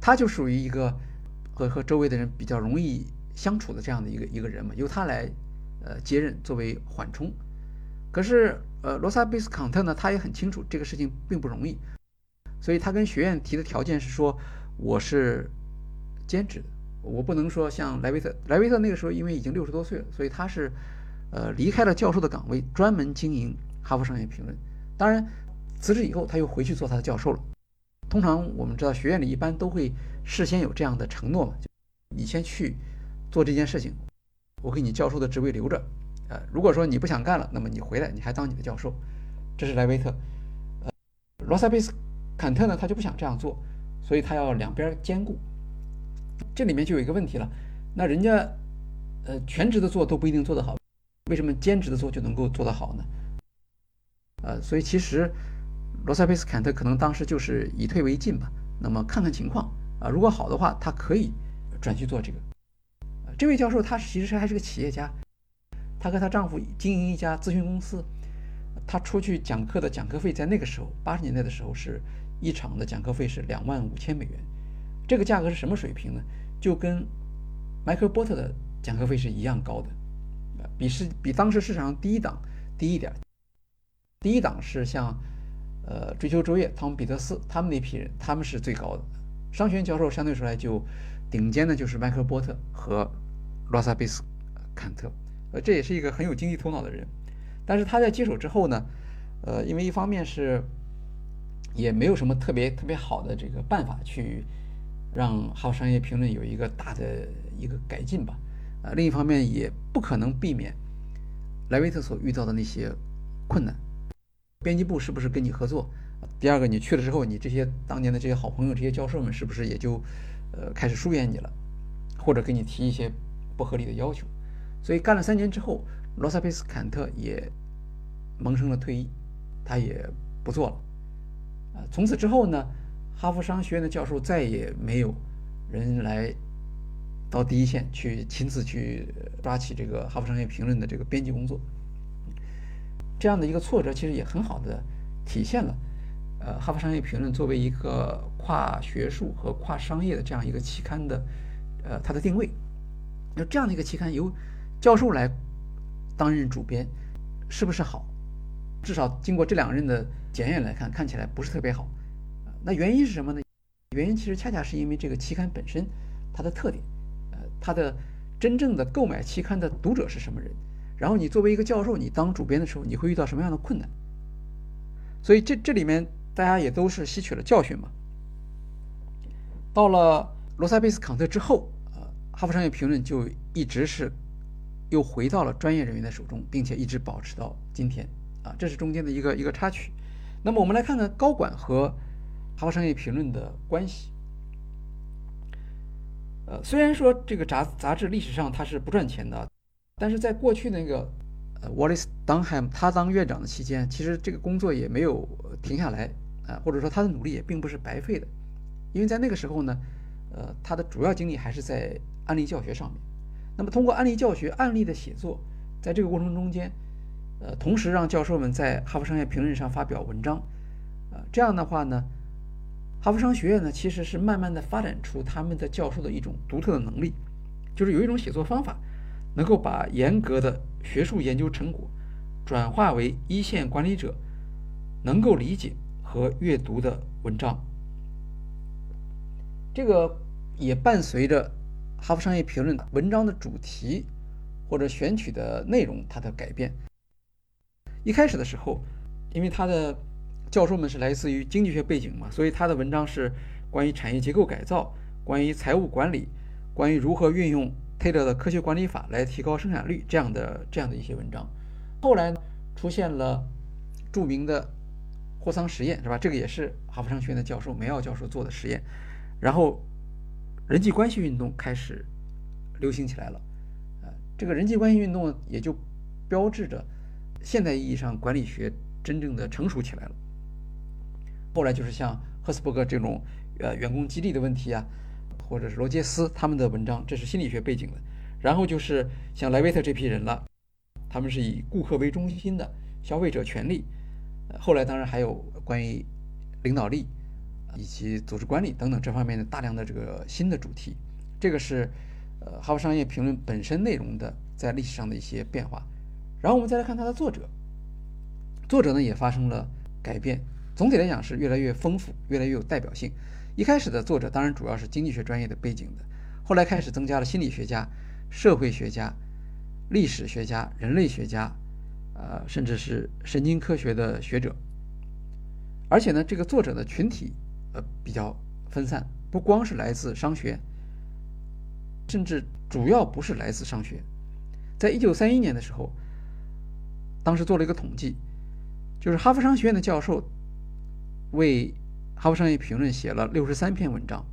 A: 他就属于一个和和周围的人比较容易相处的这样的一个一个人嘛，由他来呃接任作为缓冲。可是呃罗萨贝斯康特呢，他也很清楚这个事情并不容易，所以他跟学院提的条件是说，我是兼职的，我不能说像莱维特，莱维特那个时候因为已经六十多岁了，所以他是呃离开了教授的岗位，专门经营哈佛商业评论。当然辞职以后他又回去做他的教授了。通常我们知道学院里一般都会事先有这样的承诺嘛，就你先去做这件事情，我给你教授的职位留着。呃，如果说你不想干了，那么你回来，你还当你的教授。这是莱维特。呃，罗萨贝斯坎特呢，他就不想这样做，所以他要两边兼顾。这里面就有一个问题了，那人家呃全职的做都不一定做得好，为什么兼职的做就能够做得好呢？呃，所以其实罗萨贝斯坎特可能当时就是以退为进吧。那么看看情况啊，如果好的话，他可以转去做这个。这位教授他其实还是个企业家。她和她丈夫经营一家咨询公司，她出去讲课的讲课费在那个时候八十年代的时候是一场的讲课费是两万五千美元，这个价格是什么水平呢？就跟迈克尔波特的讲课费是一样高的，比市比当时市场上第一档低一点。第一档是像呃追求卓越、汤姆彼得斯他们那批人，他们是最高的。商学院教授相对说来就顶尖的就是迈克尔波特和罗萨贝斯坎特。呃，这也是一个很有经济头脑的人，但是他在接手之后呢，呃，因为一方面是也没有什么特别特别好的这个办法去让《哈佛商业评论》有一个大的一个改进吧，啊，另一方面也不可能避免莱维特所遇到的那些困难。编辑部是不是跟你合作？第二个，你去了之后，你这些当年的这些好朋友、这些教授们是不是也就呃开始疏远你了，或者给你提一些不合理的要求？所以干了三年之后，罗萨贝斯坎特也萌生了退役，他也不做了。啊，从此之后呢，哈佛商学院的教授再也没有人来到第一线去亲自去抓起这个《哈佛商业评论》的这个编辑工作。这样的一个挫折，其实也很好的体现了，呃，《哈佛商业评论》作为一个跨学术和跨商业的这样一个期刊的，呃，它的定位。那这样的一个期刊由教授来担任主编，是不是好？至少经过这两任的检验来看，看起来不是特别好。那原因是什么呢？原因其实恰恰是因为这个期刊本身它的特点，呃，它的真正的购买期刊的读者是什么人？然后你作为一个教授，你当主编的时候，你会遇到什么样的困难？所以这这里面大家也都是吸取了教训嘛。到了罗塞贝斯康特之后，呃，《哈佛商业评论》就一直是。又回到了专业人员的手中，并且一直保持到今天啊，这是中间的一个一个插曲。那么我们来看看高管和《哈佛商业评论》的关系。呃，虽然说这个杂杂志历史上它是不赚钱的，但是在过去那个呃 Wallace Dunham 他当院长的期间，其实这个工作也没有停下来啊，或者说他的努力也并不是白费的，因为在那个时候呢，呃，他的主要精力还是在案例教学上面。那么，通过案例教学、案例的写作，在这个过程中间，呃，同时让教授们在《哈佛商业评论》上发表文章，呃，这样的话呢，哈佛商学院呢，其实是慢慢的发展出他们的教授的一种独特的能力，就是有一种写作方法，能够把严格的学术研究成果转化为一线管理者能够理解和阅读的文章。这个也伴随着。哈佛商业评论文章的主题或者选取的内容，它的改变。一开始的时候，因为他的教授们是来自于经济学背景嘛，所以他的文章是关于产业结构改造、关于财务管理、关于如何运用泰勒的科学管理法来提高生产率这样的这样的一些文章。后来出现了著名的货仓实验，是吧？这个也是哈佛商学院的教授梅奥教授做的实验，然后。人际关系运动开始流行起来了，呃，这个人际关系运动也就标志着现代意义上管理学真正的成熟起来了。后来就是像赫斯伯格这种呃员工激励的问题啊，或者是罗杰斯他们的文章，这是心理学背景的。然后就是像莱维特这批人了，他们是以顾客为中心的消费者权利。后来当然还有关于领导力。以及组织管理等等这方面的大量的这个新的主题，这个是呃《哈佛商业评论》本身内容的在历史上的一些变化。然后我们再来看它的作者，作者呢也发生了改变。总体来讲是越来越丰富，越来越有代表性。一开始的作者当然主要是经济学专业的背景的，后来开始增加了心理学家、社会学家、历史学家、人类学家，呃，甚至是神经科学的学者。而且呢，这个作者的群体呃比较分散，不光是来自商学，甚至主要不是来自商学。在一九三一年的时候，当时做了一个统计，就是哈佛商学院的教授。为《哈佛商业评论》写了六十三篇文章，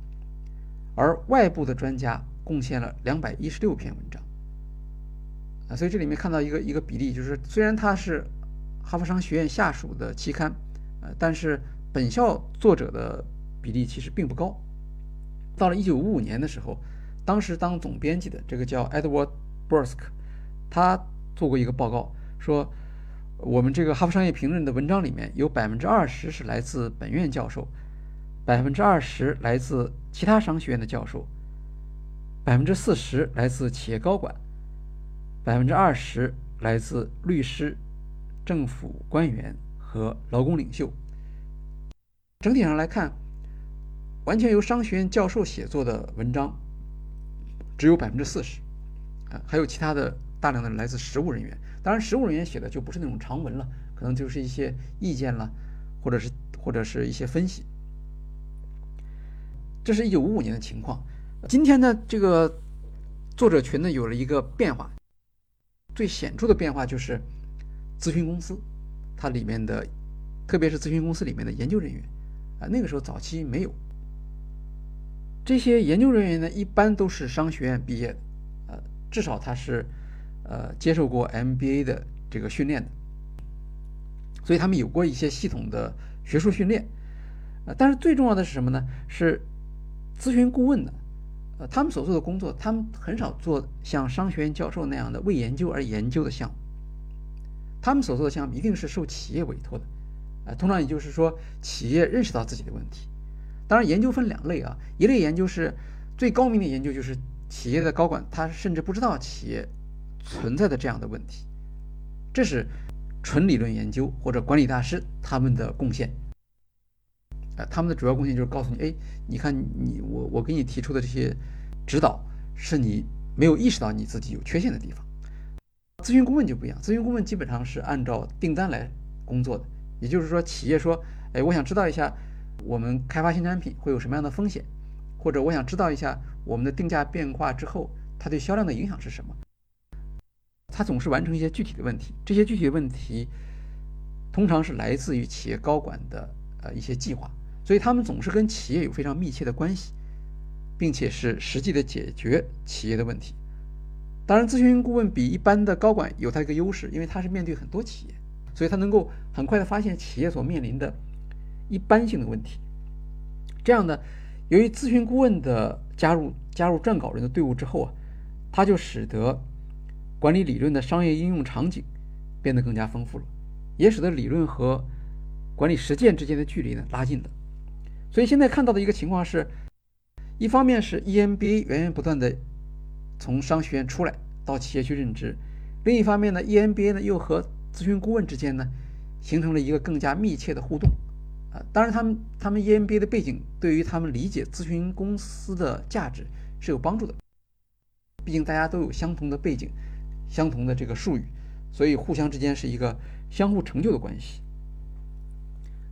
A: 而外部的专家贡献了两百一十六篇文章。啊，所以这里面看到一个一个比例，就是虽然它是哈佛商学院下属的期刊，呃，但是本校作者的比例其实并不高。到了一九五五年的时候，当时当总编辑的这个叫 Edward Bursk，他做过一个报告说。我们这个《哈佛商业评论》的文章里面有百分之二十是来自本院教授，百分之二十来自其他商学院的教授，百分之四十来自企业高管，百分之二十来自律师、政府官员和劳工领袖。整体上来看，完全由商学院教授写作的文章只有百分之四十，啊，还有其他的大量的来自实务人员。当然，实务人员写的就不是那种长文了，可能就是一些意见了，或者是或者是一些分析。这是一九五五年的情况。今天呢，这个作者群呢有了一个变化，最显著的变化就是咨询公司，它里面的，特别是咨询公司里面的研究人员，啊，那个时候早期没有。这些研究人员呢，一般都是商学院毕业的，呃，至少他是。呃，接受过 MBA 的这个训练的，所以他们有过一些系统的学术训练。呃，但是最重要的是什么呢？是咨询顾问的，呃，他们所做的工作，他们很少做像商学院教授那样的为研究而研究的项目。他们所做的项目一定是受企业委托的，呃，通常也就是说，企业认识到自己的问题。当然，研究分两类啊，一类研究是最高明的研究，就是企业的高管他甚至不知道企业。存在的这样的问题，这是纯理论研究或者管理大师他们的贡献。呃，他们的主要贡献就是告诉你，哎，你看你我我给你提出的这些指导，是你没有意识到你自己有缺陷的地方。咨询顾问就不一样，咨询顾问基本上是按照订单来工作的，也就是说，企业说，哎，我想知道一下我们开发新产品会有什么样的风险，或者我想知道一下我们的定价变化之后它对销量的影响是什么。他总是完成一些具体的问题，这些具体的问题通常是来自于企业高管的呃一些计划，所以他们总是跟企业有非常密切的关系，并且是实际的解决企业的问题。当然，咨询顾问比一般的高管有他一个优势，因为他是面对很多企业，所以他能够很快的发现企业所面临的一般性的问题。这样呢，由于咨询顾问的加入，加入撰稿人的队伍之后啊，他就使得。管理理论的商业应用场景变得更加丰富了，也使得理论和管理实践之间的距离呢拉近了。所以现在看到的一个情况是，一方面是 EMBA 源源不断的从商学院出来到企业去任职，另一方面呢，EMBA 呢又和咨询顾问之间呢形成了一个更加密切的互动。啊，当然他们他们 EMBA 的背景对于他们理解咨询公司的价值是有帮助的，毕竟大家都有相同的背景。相同的这个术语，所以互相之间是一个相互成就的关系。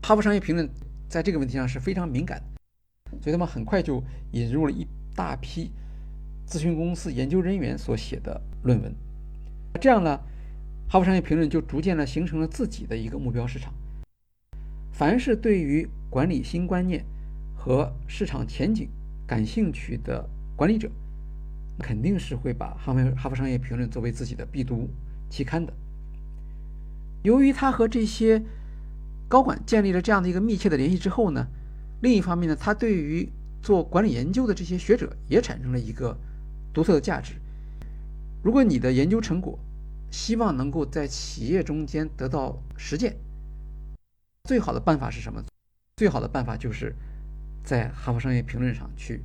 A: 哈佛商业评论在这个问题上是非常敏感的，所以他们很快就引入了一大批咨询公司研究人员所写的论文。这样呢，哈佛商业评论就逐渐的形成了自己的一个目标市场。凡是对于管理新观念和市场前景感兴趣的管理者。肯定是会把《哈佛哈佛商业评论》作为自己的必读期刊的。由于他和这些高管建立了这样的一个密切的联系之后呢，另一方面呢，他对于做管理研究的这些学者也产生了一个独特的价值。如果你的研究成果希望能够在企业中间得到实践，最好的办法是什么？最好的办法就是在《哈佛商业评论》上去。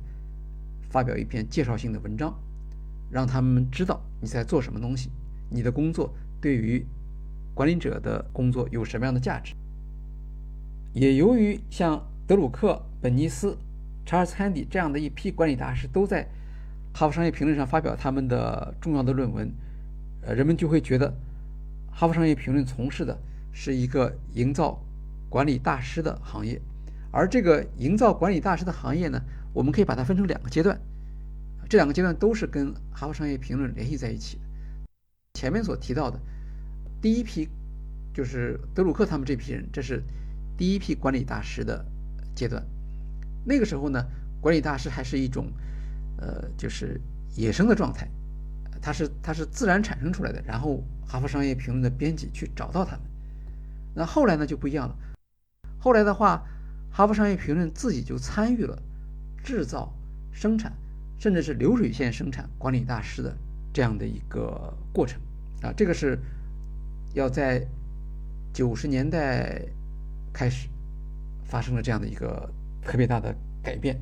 A: 发表一篇介绍性的文章，让他们知道你在做什么东西，你的工作对于管理者的工作有什么样的价值。也由于像德鲁克、本尼斯、查尔斯·汉迪这样的一批管理大师都在《哈佛商业评论》上发表他们的重要的论文，呃，人们就会觉得《哈佛商业评论》从事的是一个营造管理大师的行业。而这个营造管理大师的行业呢，我们可以把它分成两个阶段，这两个阶段都是跟《哈佛商业评论》联系在一起的。前面所提到的第一批，就是德鲁克他们这批人，这是。第一批管理大师的阶段，那个时候呢，管理大师还是一种，呃，就是野生的状态，它是它是自然产生出来的。然后，哈佛商业评论的编辑去找到他们。那后来呢就不一样了，后来的话，哈佛商业评论自己就参与了制造、生产，甚至是流水线生产管理大师的这样的一个过程啊。这个是要在九十年代。开始发生了这样的一个特别大的改变。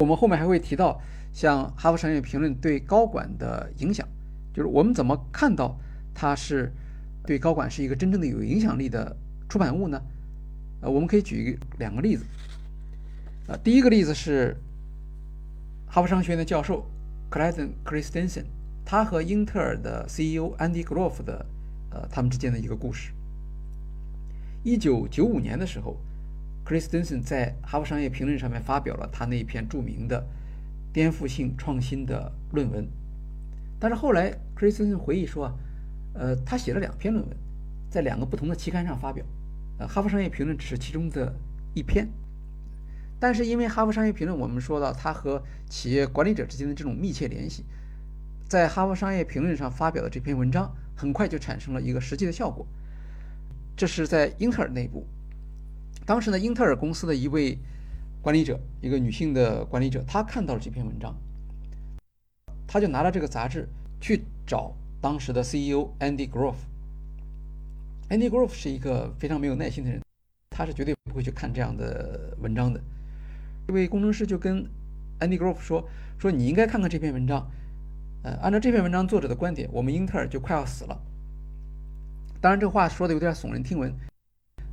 A: 我们后面还会提到，像《哈佛商业评论》对高管的影响，就是我们怎么看到它是对高管是一个真正的有影响力的出版物呢？呃，我们可以举两个例子。呃，第一个例子是哈佛商学院的教授 Clayton Christensen，他和英特尔的 CEO Andy Grove 的呃他们之间的一个故事。一九九五年的时候，Christensen 在《哈佛商业评论》上面发表了他那一篇著名的颠覆性创新的论文。但是后来，Christensen 回忆说啊，呃，他写了两篇论文，在两个不同的期刊上发表。呃，《哈佛商业评论》只是其中的一篇。但是因为《哈佛商业评论》，我们说到它和企业管理者之间的这种密切联系，在《哈佛商业评论》上发表的这篇文章，很快就产生了一个实际的效果。这是在英特尔内部，当时呢，英特尔公司的一位管理者，一个女性的管理者，她看到了这篇文章，她就拿了这个杂志去找当时的 CEO Andy Grove。Andy Grove 是一个非常没有耐心的人，他是绝对不会去看这样的文章的。这位工程师就跟 Andy Grove 说：“说你应该看看这篇文章，呃，按照这篇文章作者的观点，我们英特尔就快要死了。”当然，这话说的有点耸人听闻，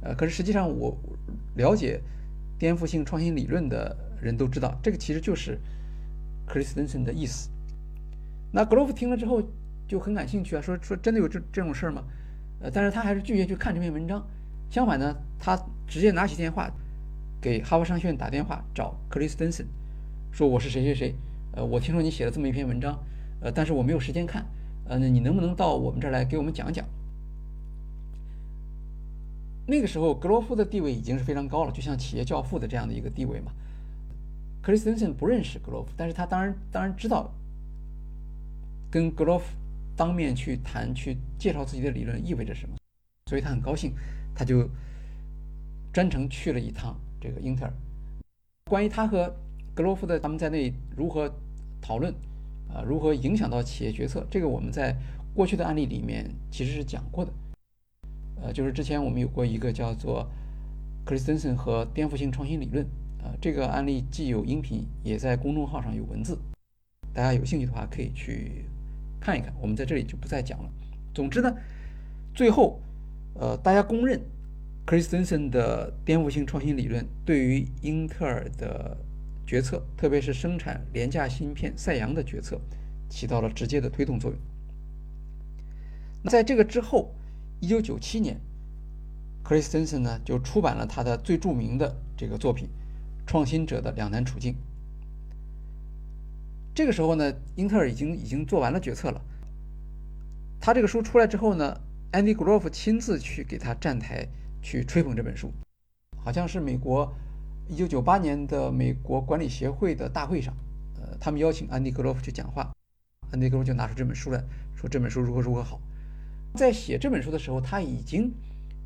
A: 呃，可是实际上我了解颠覆性创新理论的人都知道，这个其实就是 Christensen 的意思。那 Grove 听了之后就很感兴趣啊，说说真的有这这种事儿吗？呃，但是他还是拒绝去看这篇文章。相反呢，他直接拿起电话给哈佛商学院打电话找 Christensen，说我是谁谁谁，呃，我听说你写了这么一篇文章，呃，但是我没有时间看，呃，那你能不能到我们这儿来给我们讲讲？那个时候，格罗夫的地位已经是非常高了，就像企业教父的这样的一个地位嘛。克里斯滕森不认识格罗夫，但是他当然当然知道，跟格罗夫当面去谈、去介绍自己的理论意味着什么，所以他很高兴，他就专程去了一趟这个英特尔。关于他和格罗夫的他们在那如何讨论，啊，如何影响到企业决策，这个我们在过去的案例里面其实是讲过的。呃，就是之前我们有过一个叫做 Christensen 和颠覆性创新理论，啊，这个案例既有音频，也在公众号上有文字，大家有兴趣的话可以去看一看。我们在这里就不再讲了。总之呢，最后，呃，大家公认 Christensen 的颠覆性创新理论对于英特尔的决策，特别是生产廉价芯片赛扬的决策，起到了直接的推动作用。在这个之后。一九九七年，Christensen 呢就出版了他的最著名的这个作品《创新者的两难处境》。这个时候呢，英特尔已经已经做完了决策了。他这个书出来之后呢，Andy Grove 亲自去给他站台去吹捧这本书，好像是美国一九九八年的美国管理协会的大会上，呃，他们邀请 Andy Grove 去讲话，Andy Grove 就拿出这本书来说这本书如何如何好。在写这本书的时候，他已经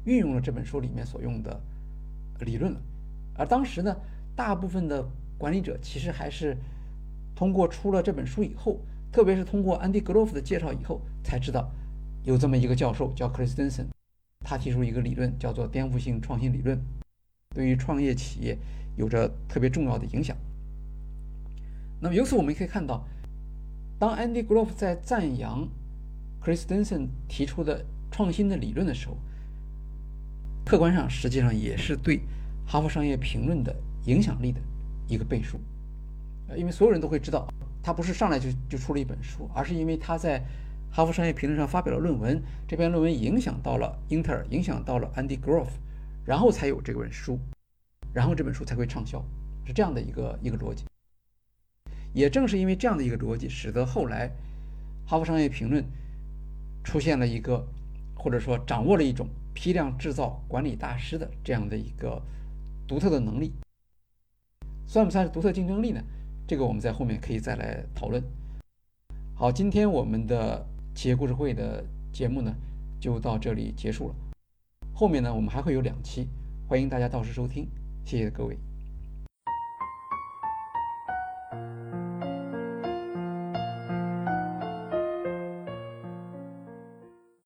A: 运用了这本书里面所用的理论了。而当时呢，大部分的管理者其实还是通过出了这本书以后，特别是通过安迪·格罗夫的介绍以后，才知道有这么一个教授叫克里斯滕森，他提出一个理论叫做颠覆性创新理论，对于创业企业有着特别重要的影响。那么由此我们可以看到，当 Andy Grove 在赞扬 Chris Denson 提出的创新的理论的时候，客观上实际上也是对《哈佛商业评论》的影响力的一个背书。因为所有人都会知道，他不是上来就就出了一本书，而是因为他在《哈佛商业评论》上发表了论文，这篇论文影响到了英特尔，影响到了 Andy Grove，然后才有这本书，然后这本书才会畅销，是这样的一个一个逻辑。也正是因为这样的一个逻辑，使得后来《哈佛商业评论》出现了一个，或者说掌握了一种批量制造管理大师的这样的一个独特的能力，算不算是独特竞争力呢？这个我们在后面可以再来讨论。好，今天我们的企业故事会的节目呢就到这里结束了，后面呢我们还会有两期，欢迎大家到时收听，谢谢各位。